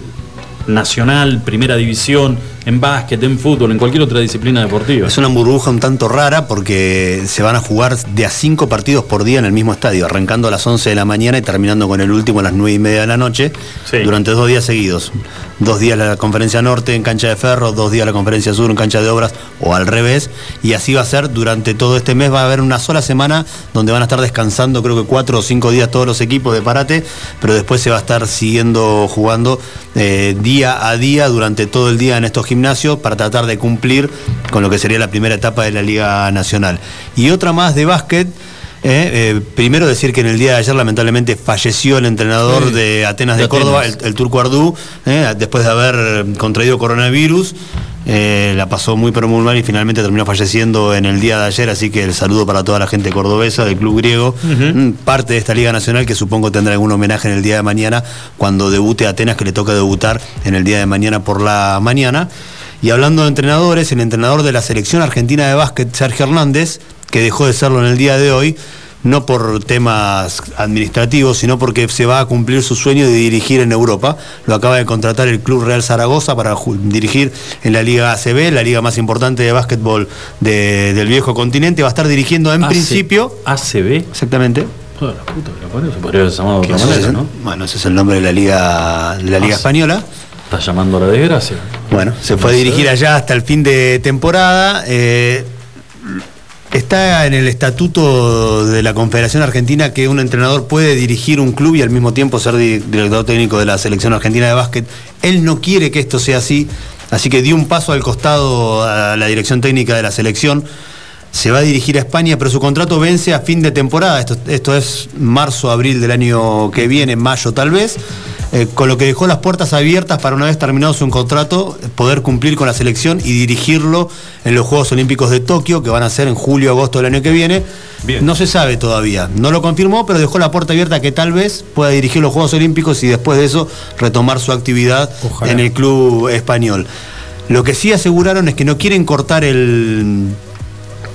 nacional, primera división, en básquet, en fútbol, en cualquier otra disciplina deportiva. Es una burbuja un tanto rara porque se van a jugar de a cinco partidos por día en el mismo estadio, arrancando a las 11 de la mañana y terminando con el último a las 9 y media de la noche, durante dos días seguidos. Dos días la conferencia norte en cancha de ferro, dos días la conferencia sur en cancha de obras o al revés. Y así va a ser durante todo este mes. Va a haber una sola semana donde van a estar descansando creo que cuatro o cinco días todos los equipos de parate, pero después se va a estar siguiendo jugando eh, día a día durante todo el día en estos gimnasios para tratar de cumplir con lo que sería la primera etapa de la Liga Nacional. Y otra más de básquet. eh, eh, primero decir que en el día de ayer lamentablemente falleció el entrenador Sí. de Atenas de, De Córdoba, el, Atenas. el turco Ardú, eh, después de haber contraído coronavirus. Eh, la pasó muy pero muy mal y finalmente terminó falleciendo en el día de ayer, así que el saludo para toda la gente cordobesa del club griego, mm, parte de esta Liga Nacional que supongo tendrá algún homenaje en el día de mañana cuando debute Atenas, que le toca debutar en el día de mañana por la mañana. Y hablando de entrenadores, el entrenador de la selección argentina de básquet, Sergio Hernández, que dejó de serlo en el día de hoy, no por temas administrativos, sino porque se va a cumplir su sueño de dirigir en Europa. Lo acaba de contratar el Club Real Zaragoza para dirigir en la Liga ACB, la liga más importante de básquetbol de- del viejo continente. Va a estar dirigiendo en AC principio. ACB. Exactamente. Toda la puta que lo parió, se podría haber llamado de Que otra ese manera, es- ¿no? Bueno, ese es el nombre de la Liga, de la Liga Ah, Española. Está llamando a la desgracia. Bueno, se fue a dirigir allá hasta el fin de temporada. eh, está en el estatuto de la Confederación Argentina que un entrenador puede dirigir un club y al mismo tiempo ser di- director técnico de la selección argentina de básquet. Él no quiere que esto sea así, así que dio un paso al costado a la dirección técnica de la selección. Se va a dirigir a España, pero su contrato vence a fin de temporada. Esto, esto es marzo, abril del año que viene, mayo tal vez. eh, con lo que dejó las puertas abiertas para una vez terminado su contrato, poder cumplir con la selección y dirigirlo en los Juegos Olímpicos de Tokio, que van a ser en julio, agosto del año que viene. No se sabe todavía. No lo confirmó, pero dejó la puerta abierta que tal vez pueda dirigir los Juegos Olímpicos y después de eso retomar su actividad en el club español. Lo que sí aseguraron es que no quieren cortar el,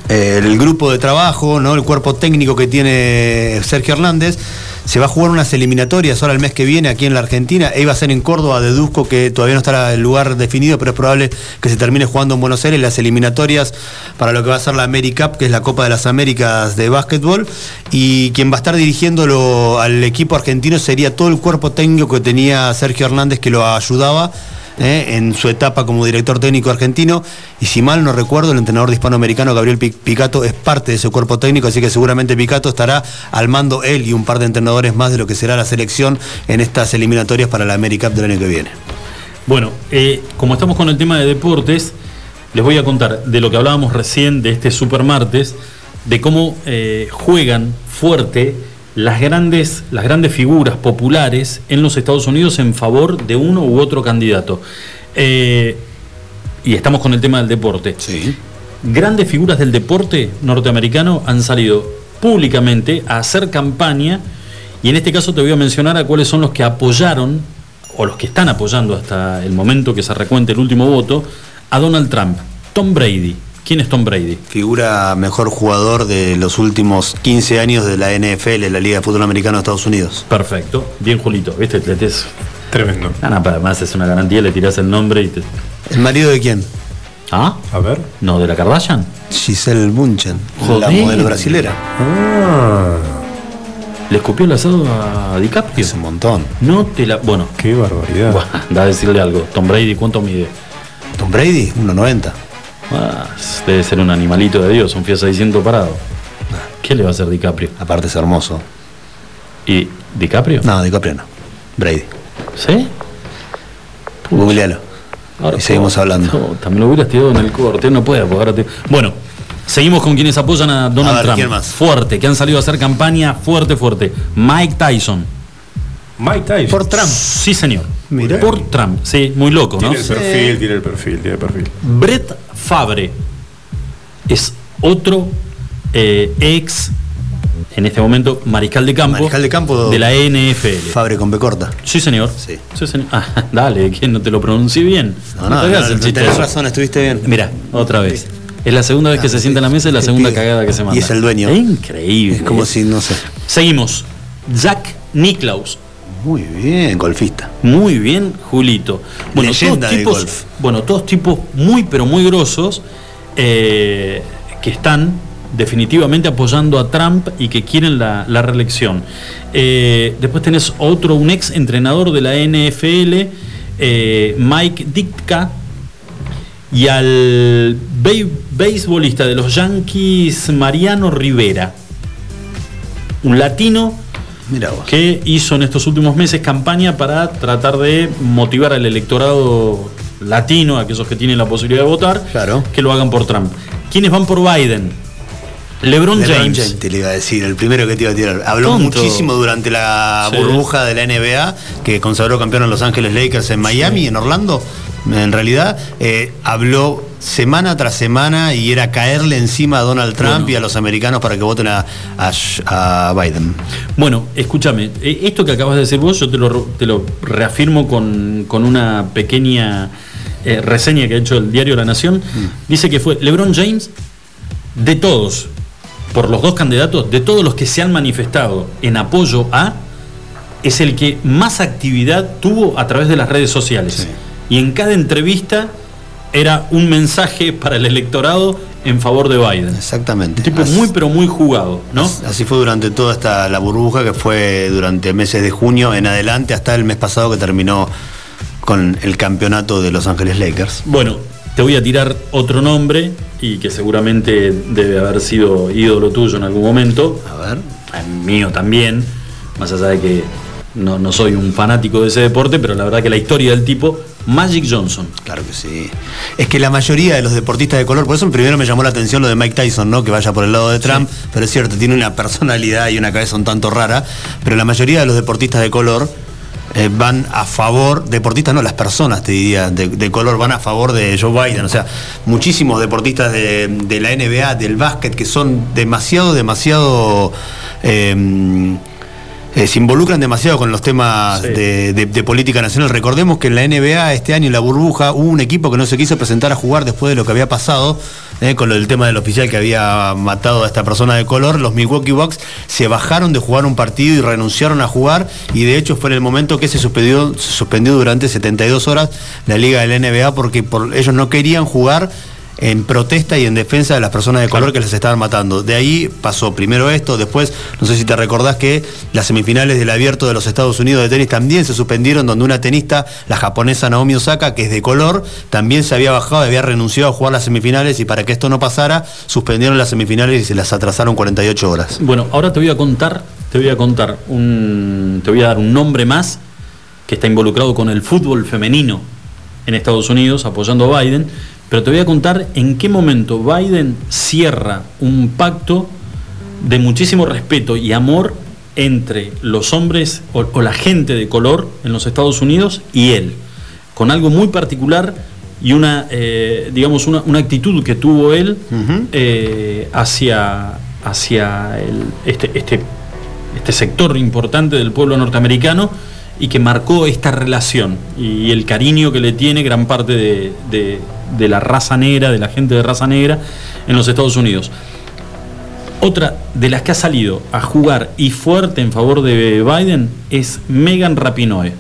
el grupo de trabajo, ¿no? el cuerpo técnico que tiene Sergio Hernández. Se va a jugar unas eliminatorias ahora el mes que viene aquí en la Argentina. E iba a ser en Córdoba, deduzco que todavía no está el lugar definido, pero es probable que se termine jugando en Buenos Aires las eliminatorias para lo que va a ser la AmeriCup, que es la Copa de las Américas de básquetbol. Y quien va a estar dirigiéndolo al equipo argentino sería todo el cuerpo técnico que tenía Sergio Hernández que lo ayudaba eh, en su etapa como director técnico argentino. Y si mal no recuerdo, el entrenador de hispanoamericano Gabriel Pi- Picato es parte de ese cuerpo técnico, así que seguramente Picato estará al mando él y un par de entrenadores más de lo que será la selección en estas eliminatorias para la AmeriCup del año que viene. Bueno, eh, como estamos con el tema de deportes, les voy a contar de lo que hablábamos recién de este super martes, de cómo eh, juegan fuerte las grandes, las grandes figuras populares en los Estados Unidos en favor de uno u otro candidato. Eh, y estamos con el tema del deporte. Grandes figuras del deporte norteamericano han salido públicamente a hacer campaña y en este caso te voy a mencionar a cuáles son los que apoyaron o los que están apoyando hasta el momento que se recuente el último voto a Donald Trump. Tom Brady. ¿Quién es Tom Brady? Figura mejor jugador de los últimos 15 años de la NFL, la Liga de Fútbol Americano de Estados Unidos. Perfecto. Bien, Julito. ¿Viste? Le es Tremendo. Ah, no, para más es una garantía, le tirás el nombre y te. ¿El marido de quién? ¿Ah? A ver. No, de la Kardashian. Giselle Bunchen, la modelo brasilera. ¿Le escupió el asado a DiCaprio? Es un montón. No te la. Bueno. Qué barbaridad. Buah, anda a decirle algo. Tom Brady, ¿cuánto mide? Tom Brady, 1.90. Ah, debe ser un animalito de Dios, un Fiat 600 parado. ¿Qué le va a hacer DiCaprio? Aparte es hermoso. ¿Y DiCaprio? No, DiCaprio no. Brady. ¿Sí? Googlealo. Ahora, y seguimos hablando. no, también lo hubieras tirado en el corte, no puede, porque ahora te- Bueno, seguimos con quienes apoyan a Donald A ver, Trump. ¿quién más? Fuerte, que han salido a hacer campaña fuerte, fuerte. Mike Tyson. Mike Tyson. Por Trump. Sí, señor. Mira. Por Trump. Sí, muy loco, ¿no? Tiene el perfil, tiene el perfil, tiene el perfil. Brett Fabre es otro eh, ex, en este momento, mariscal de campo, Mariscal de campo de la NFL. Fabre con B corta. Sí, señor. Sí. señor. Ah, dale, que no te lo pronuncié bien. No, no, no, no, chiste. tenés razón, estuviste bien. Mira, otra vez. Es la segunda vez que se sienta en la mesa y la segunda cagada que se manda. Y es el dueño. Increíble. Es como si, no sé. Seguimos. Jack Nicklaus. Muy bien, golfista. Muy bien, Julito. Bueno, Leyenda todos tipos, golf. bueno, todos tipos muy pero muy grosos eh, que están definitivamente apoyando a Trump y que quieren la, la reelección. Eh, después tenés otro, un ex entrenador de la NFL, eh, Mike Ditka, y al bei- beisbolista de los Yankees, Mariano Rivera. Un latino Mira vos. que hizo en estos últimos meses campaña para tratar de motivar al electorado latino, aquellos que tienen la posibilidad de votar, que lo hagan por Trump. ¿Quiénes van por Biden? LeBron, James. te le iba a decir, el primero que te iba a tirar. Habló Tonto. muchísimo durante la Sí. burbuja de la NBA, que consagró campeón a Los Ángeles Lakers en Miami, en Orlando. En realidad, eh, habló semana tras semana y era caerle encima a Donald Trump Bueno. y a los americanos para que voten a, a- a Biden. Bueno, escúchame, eh, esto que acabas de decir vos, yo te lo, te lo reafirmo con, con una pequeña eh, reseña que ha hecho el diario La Nación. Dice que fue LeBron James, de todos, por los dos candidatos, de todos los que se han manifestado en apoyo a, es el que más actividad tuvo a través de las redes sociales. Y en cada entrevista era un mensaje para el electorado en favor de Biden. Exactamente. Un tipo muy pero muy jugado, ¿no? Así fue durante toda esta la burbuja que fue durante meses de junio en adelante hasta el mes pasado que terminó con el campeonato de Los Ángeles Lakers. Bueno, te voy a tirar otro nombre y que seguramente debe haber sido ídolo tuyo en algún momento. A ver. Mío también, más allá de que no, no soy un fanático de ese deporte, pero la verdad que la historia del tipo, Magic Johnson. Claro que sí. Es que la mayoría de los deportistas de color, por eso primero me llamó la atención lo de Mike Tyson, ¿no? Que vaya por el lado de Trump, pero es cierto, tiene una personalidad y una cabeza un tanto rara, pero la mayoría de los deportistas de color eh, van a favor, deportistas no, las personas te diría, de, de color van a favor de Joe Biden, o sea, muchísimos deportistas de, de la NBA, del básquet, que son demasiado, demasiado... eh, eh, se involucran demasiado con los temas de, de- de política nacional. Recordemos que en la NBA este año, en la burbuja, hubo un equipo que no se quiso presentar a jugar después de lo que había pasado, eh, con del tema del oficial que había matado a esta persona de color. Los Milwaukee Bucks se bajaron de jugar un partido y renunciaron a jugar, y de hecho fue en el momento que se suspendió, se suspendió durante 72 horas la liga de la NBA porque por- ellos no querían jugar en protesta y en defensa de las personas de color que les estaban matando. De ahí pasó primero esto, después, no sé si te recordás que las semifinales del abierto de los Estados Unidos de tenis también se suspendieron, donde una tenista, la japonesa Naomi Osaka, que es de color, también se había bajado, había renunciado a jugar las semifinales y para que esto no pasara, suspendieron las semifinales y se las atrasaron 48 horas. Bueno, ahora te voy a contar, te voy a contar un, te voy a dar un nombre más que está involucrado con el fútbol femenino en Estados Unidos, apoyando a Biden, pero te voy a contar en qué momento Biden cierra un pacto de muchísimo respeto y amor entre los hombres o, o la gente de color en los Estados Unidos y él, con algo muy particular y una, eh, digamos, una, una actitud que tuvo él eh, hacia, hacia el- este, este, este sector importante del pueblo norteamericano y que marcó esta relación y el cariño que le tiene gran parte de, de- de la raza negra, de la gente de raza negra en los Estados Unidos. Otra de las que ha salido a jugar y fuerte en favor de Biden es Megan Rapinoe,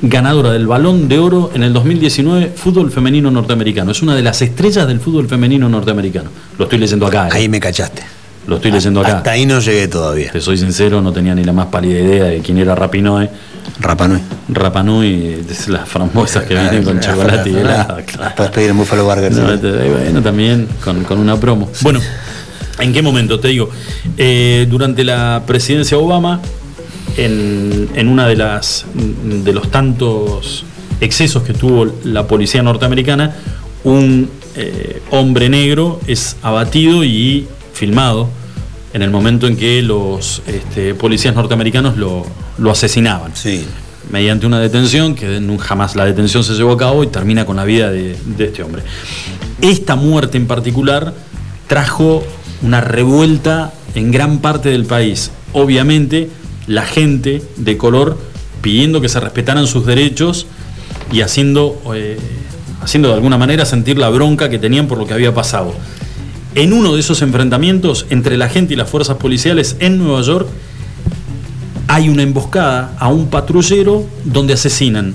ganadora del Balón de Oro en el 2019, fútbol femenino norteamericano. Es una de las estrellas del fútbol femenino norteamericano. Lo estoy leyendo acá. ¿eh? Ahí me cachaste. Lo estoy leyendo acá. Hasta ahí no llegué todavía. Te soy sincero, no tenía ni la más pálida idea de quién era Rapinoe. Rapanui. Rapanui, las frambuesas que vienen con chocolate y helado. Puedes pedir en Buffalo Burger. Bueno, también con, con una promo. Bueno, ¿en qué momento? Te digo, eh, durante la presidencia Obama, en, en una de las de los tantos excesos que tuvo la policía norteamericana, un eh, hombre negro es abatido y filmado en el momento en que los este, policías norteamericanos lo, lo asesinaban. Mediante una detención, que jamás la detención se llevó a cabo y termina con la vida de, de este hombre. Esta muerte en particular trajo una revuelta en gran parte del país. Obviamente, la gente de color pidiendo que se respetaran sus derechos y haciendo, eh, haciendo de alguna manera sentir la bronca que tenían por lo que había pasado. En uno de esos enfrentamientos entre la gente y las fuerzas policiales en Nueva York, hay una emboscada a un patrullero donde asesinan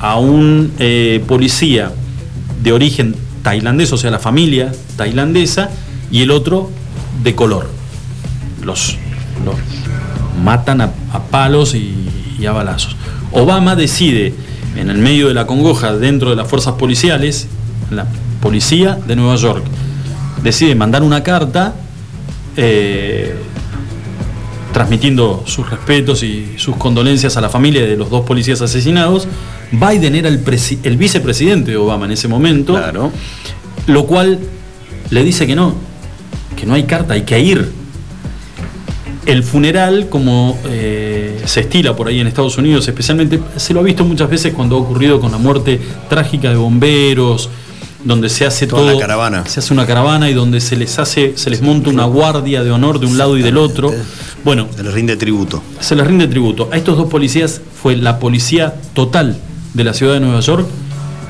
a un eh, policía de origen tailandés, o sea, la familia tailandesa, y el otro de color. Los, matan a, palos y, y a balazos. Obama decide, en el medio de la congoja dentro de las fuerzas policiales, la policía de Nueva York, decide mandar una carta eh, transmitiendo sus respetos y sus condolencias a la familia de los dos policías asesinados. Biden era el, el vicepresidente de Obama en ese momento, lo cual le dice que no, que no hay carta, hay que ir. El funeral, como eh, se estila por ahí en Estados Unidos, especialmente, se lo ha visto muchas veces cuando ha ocurrido con la muerte trágica de bomberos, donde se hace Toda todo. la caravana. Se hace una caravana y donde se les hace, se les monta una guardia de honor de un lado y del otro. Bueno. Se les rinde tributo. Se les rinde tributo. A estos dos policías fue la policía total de la ciudad de Nueva York,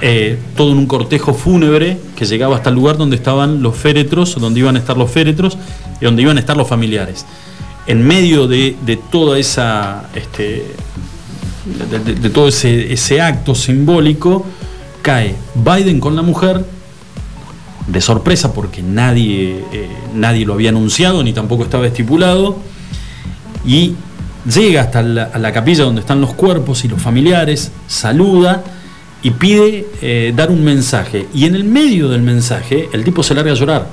eh, todo en un cortejo fúnebre que llegaba hasta el lugar donde estaban los féretros, donde iban a estar los féretros y donde iban a estar los familiares. En medio de, de toda esa. Este, de, de- de todo ese, ese acto simbólico, cae Biden con la mujer, de sorpresa porque nadie, eh, nadie lo había anunciado ni tampoco estaba estipulado, y llega hasta la, capilla donde están los cuerpos y los familiares, saluda y pide eh, dar un mensaje. Y en el medio del mensaje el tipo se larga a llorar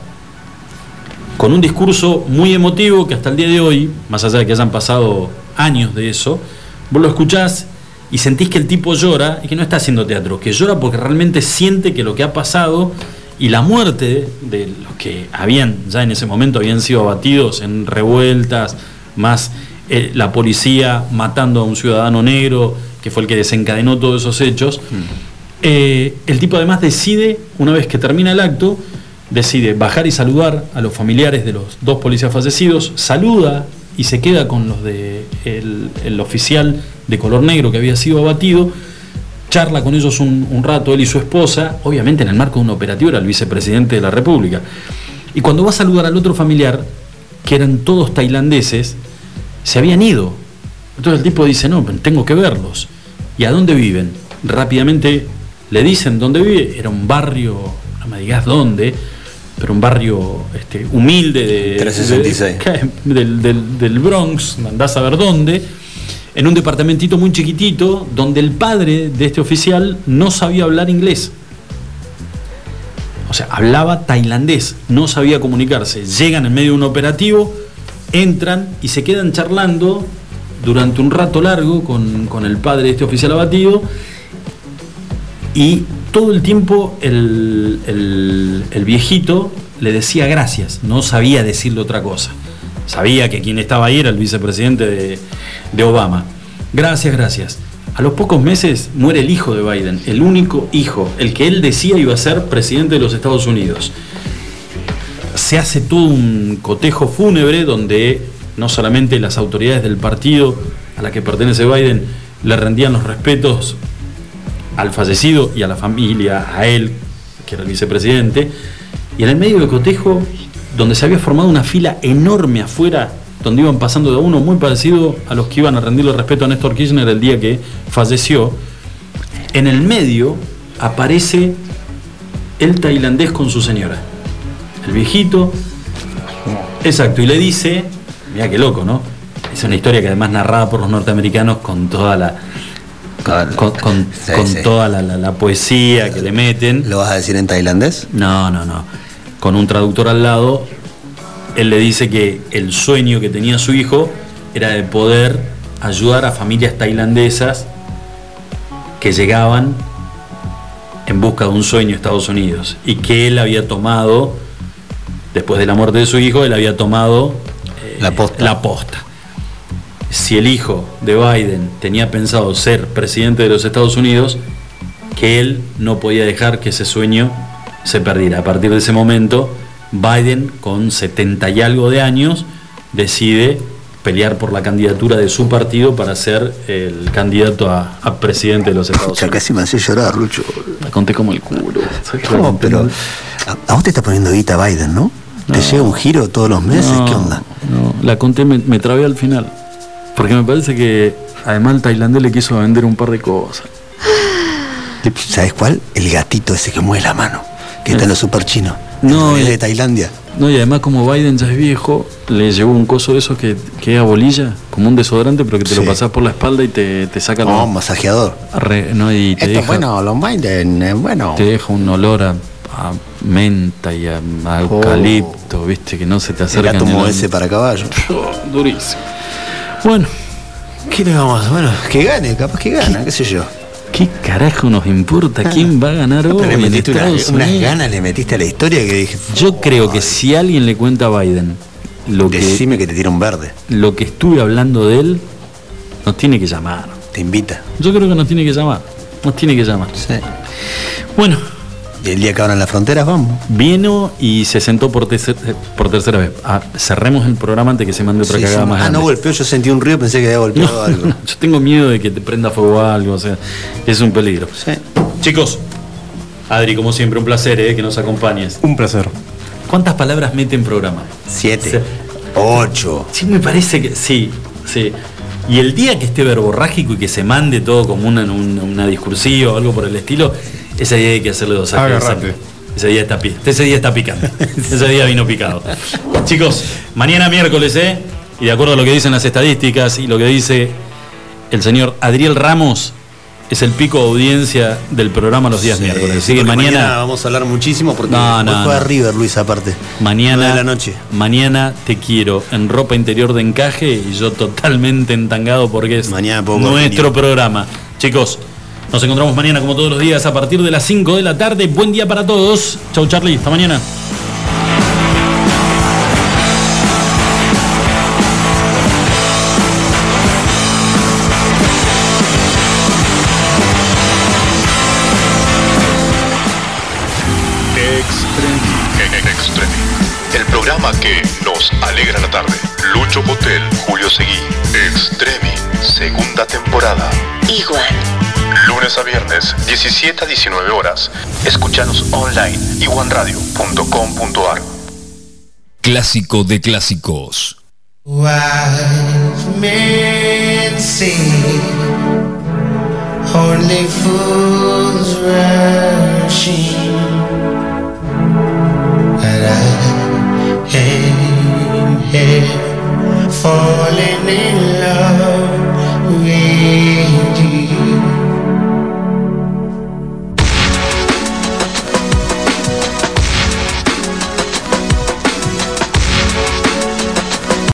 con un discurso muy emotivo que hasta el día de hoy, más allá de que hayan pasado años de eso, vos lo escuchás y sentís que el tipo llora y que no está haciendo teatro, que llora porque realmente siente que lo que ha pasado y la muerte de los que habían, ya en ese momento habían sido abatidos en revueltas, más eh, la policía matando a un ciudadano negro, que fue el que desencadenó todos esos hechos, eh, el tipo además decide, una vez que termina el acto, decide bajar y saludar a los familiares de los dos policías fallecidos, saluda y se queda con los de el, el oficial de color negro que había sido abatido, charla con ellos un, un rato, él y su esposa, obviamente en el marco de un operativo era el vicepresidente de la República. Y cuando va a saludar al otro familiar, que eran todos tailandeses, se habían ido. Entonces el tipo dice, no, tengo que verlos. ¿Y a dónde viven? Rápidamente le dicen dónde vive. Era un barrio, no me digas dónde, pero un barrio este, humilde de, 366. de- del, del- del Bronx, andás a ver dónde, en un departamentito muy chiquitito, donde el padre de este oficial no sabía hablar inglés. O sea, hablaba tailandés, no sabía comunicarse. Llegan en medio de un operativo, entran y se quedan charlando durante un rato largo con, con el padre de este oficial abatido y todo el tiempo el, viejito le decía gracias, no sabía decirle otra cosa. Sabía que quien estaba ahí era el vicepresidente de, de Obama. Gracias, gracias. A los pocos meses muere el hijo de Biden, el único hijo, el que él decía iba a ser presidente de los Estados Unidos. Se hace todo un cotejo fúnebre donde no solamente las autoridades del partido a la que pertenece Biden le rendían los respetos al fallecido y a la familia, a él, que era el vicepresidente, y en el medio del cotejo, donde se había formado una fila enorme afuera, donde iban pasando de uno, muy parecido a los que iban a rendirle respeto a Néstor Kirchner el día que falleció, en el medio aparece el tailandés con su señora. El viejito, exacto, y le dice, mira qué loco, ¿no? Es una historia que además narrada por los norteamericanos con toda la, con, con- con sí. toda la, la- la poesía que le meten. ¿Lo vas a decir en tailandés? No, no, no. Con un traductor al lado, él le dice que el sueño que tenía su hijo era de poder ayudar a familias tailandesas que llegaban en busca de un sueño a Estados Unidos y que él había tomado, después de la muerte de su hijo, él había tomado eh, La posta. la posta. Si el hijo de Biden tenía pensado ser presidente de los Estados Unidos, que él no podía dejar que ese sueño se perdiera. A partir de ese momento, Biden, con 70 y algo de años, decide pelear por la candidatura de su partido para ser el candidato a, a presidente de los Estados Ya Unidos. casi me hace llorar, Lucho. La conté como el culo. ¿sabes que la No, pero a, a vos te está poniendo guita Biden, ¿no? ¿Te No. llega un giro todos los meses? No, ¿Qué onda? No, la conté, me, me trabé al final. Porque me parece que además el tailandés le quiso vender un par de cosas. ¿Sabes cuál? El gatito ese que mueve la mano, que está en los super chinos. No, es de Tailandia. No, y además como Biden ya es viejo, le llevó un coso de esos que, que es a bolilla, como un desodorante, pero que te lo pasás por la espalda y te, te saca No, lo- masajeador. Re- no, y te Esto deja, es bueno, los Biden, es bueno. te deja un olor a, a menta y a, a eucalipto, viste, que no se te El acerca a la- ese para caballo. Durísimo. Bueno. ¿Qué le vamos? Bueno, que gane, capaz que gana, qué, sé yo. ¿Qué carajo nos importa quién va a ganar hoy? Pero le metiste unas ganas, le metiste a la historia que dije. Yo creo que si alguien le cuenta a Biden lo que, Decime que te tira un verde. lo que estuve hablando de él, nos tiene que llamar. Te invita. Yo creo que nos tiene que llamar. Nos tiene que llamar. Bueno. Y el día que abran las fronteras, vamos. Vino y se sentó por, tercer- por tercera vez. Ah, cerremos el programa antes que se mande otra Sí, cagada sí. más Ah, grande. no golpeó, yo sentí un ruido, pensé que había golpeado No, algo. no, yo tengo miedo de que te prenda fuego algo, o sea, es un peligro. Chicos, Adri, como siempre, un placer eh, que nos acompañes. Un placer. ¿Cuántas palabras mete en programa? Siete. Ocho. Sí, me parece que sí, sí. Y el día que esté verborrágico y que se mande todo como una, una, una discursiva o algo por el estilo, ese día hay que hacerle dos sangre. Ese día está ese día está picante. ese día vino picado. Chicos, mañana miércoles, ¿eh? Y de acuerdo a lo que dicen las estadísticas y lo que dice el señor Adriel Ramos, es el pico de audiencia del programa los días miércoles. Así que Porque mañana, vamos a hablar muchísimo porque No, hoy no, juega no. River, Luis, aparte. Mañana, de la noche. mañana te quiero en ropa interior de encaje y yo totalmente entangado porque es nuestro programa. Chicos, nos encontramos mañana como todos los días a partir de las 5 de la tarde. Buen día para todos. Chau Charlie, hasta mañana. Extremi. Extremi. El programa que nos alegra la tarde. Lucho Potel, Julio Seguí. Extremi. Segunda temporada. Igual. Lunes a viernes, 17 a 19 horas. Escúchanos online. iguanradio.com.ar Clásico de clásicos. Wise men say only fools rush in, and I am here falling in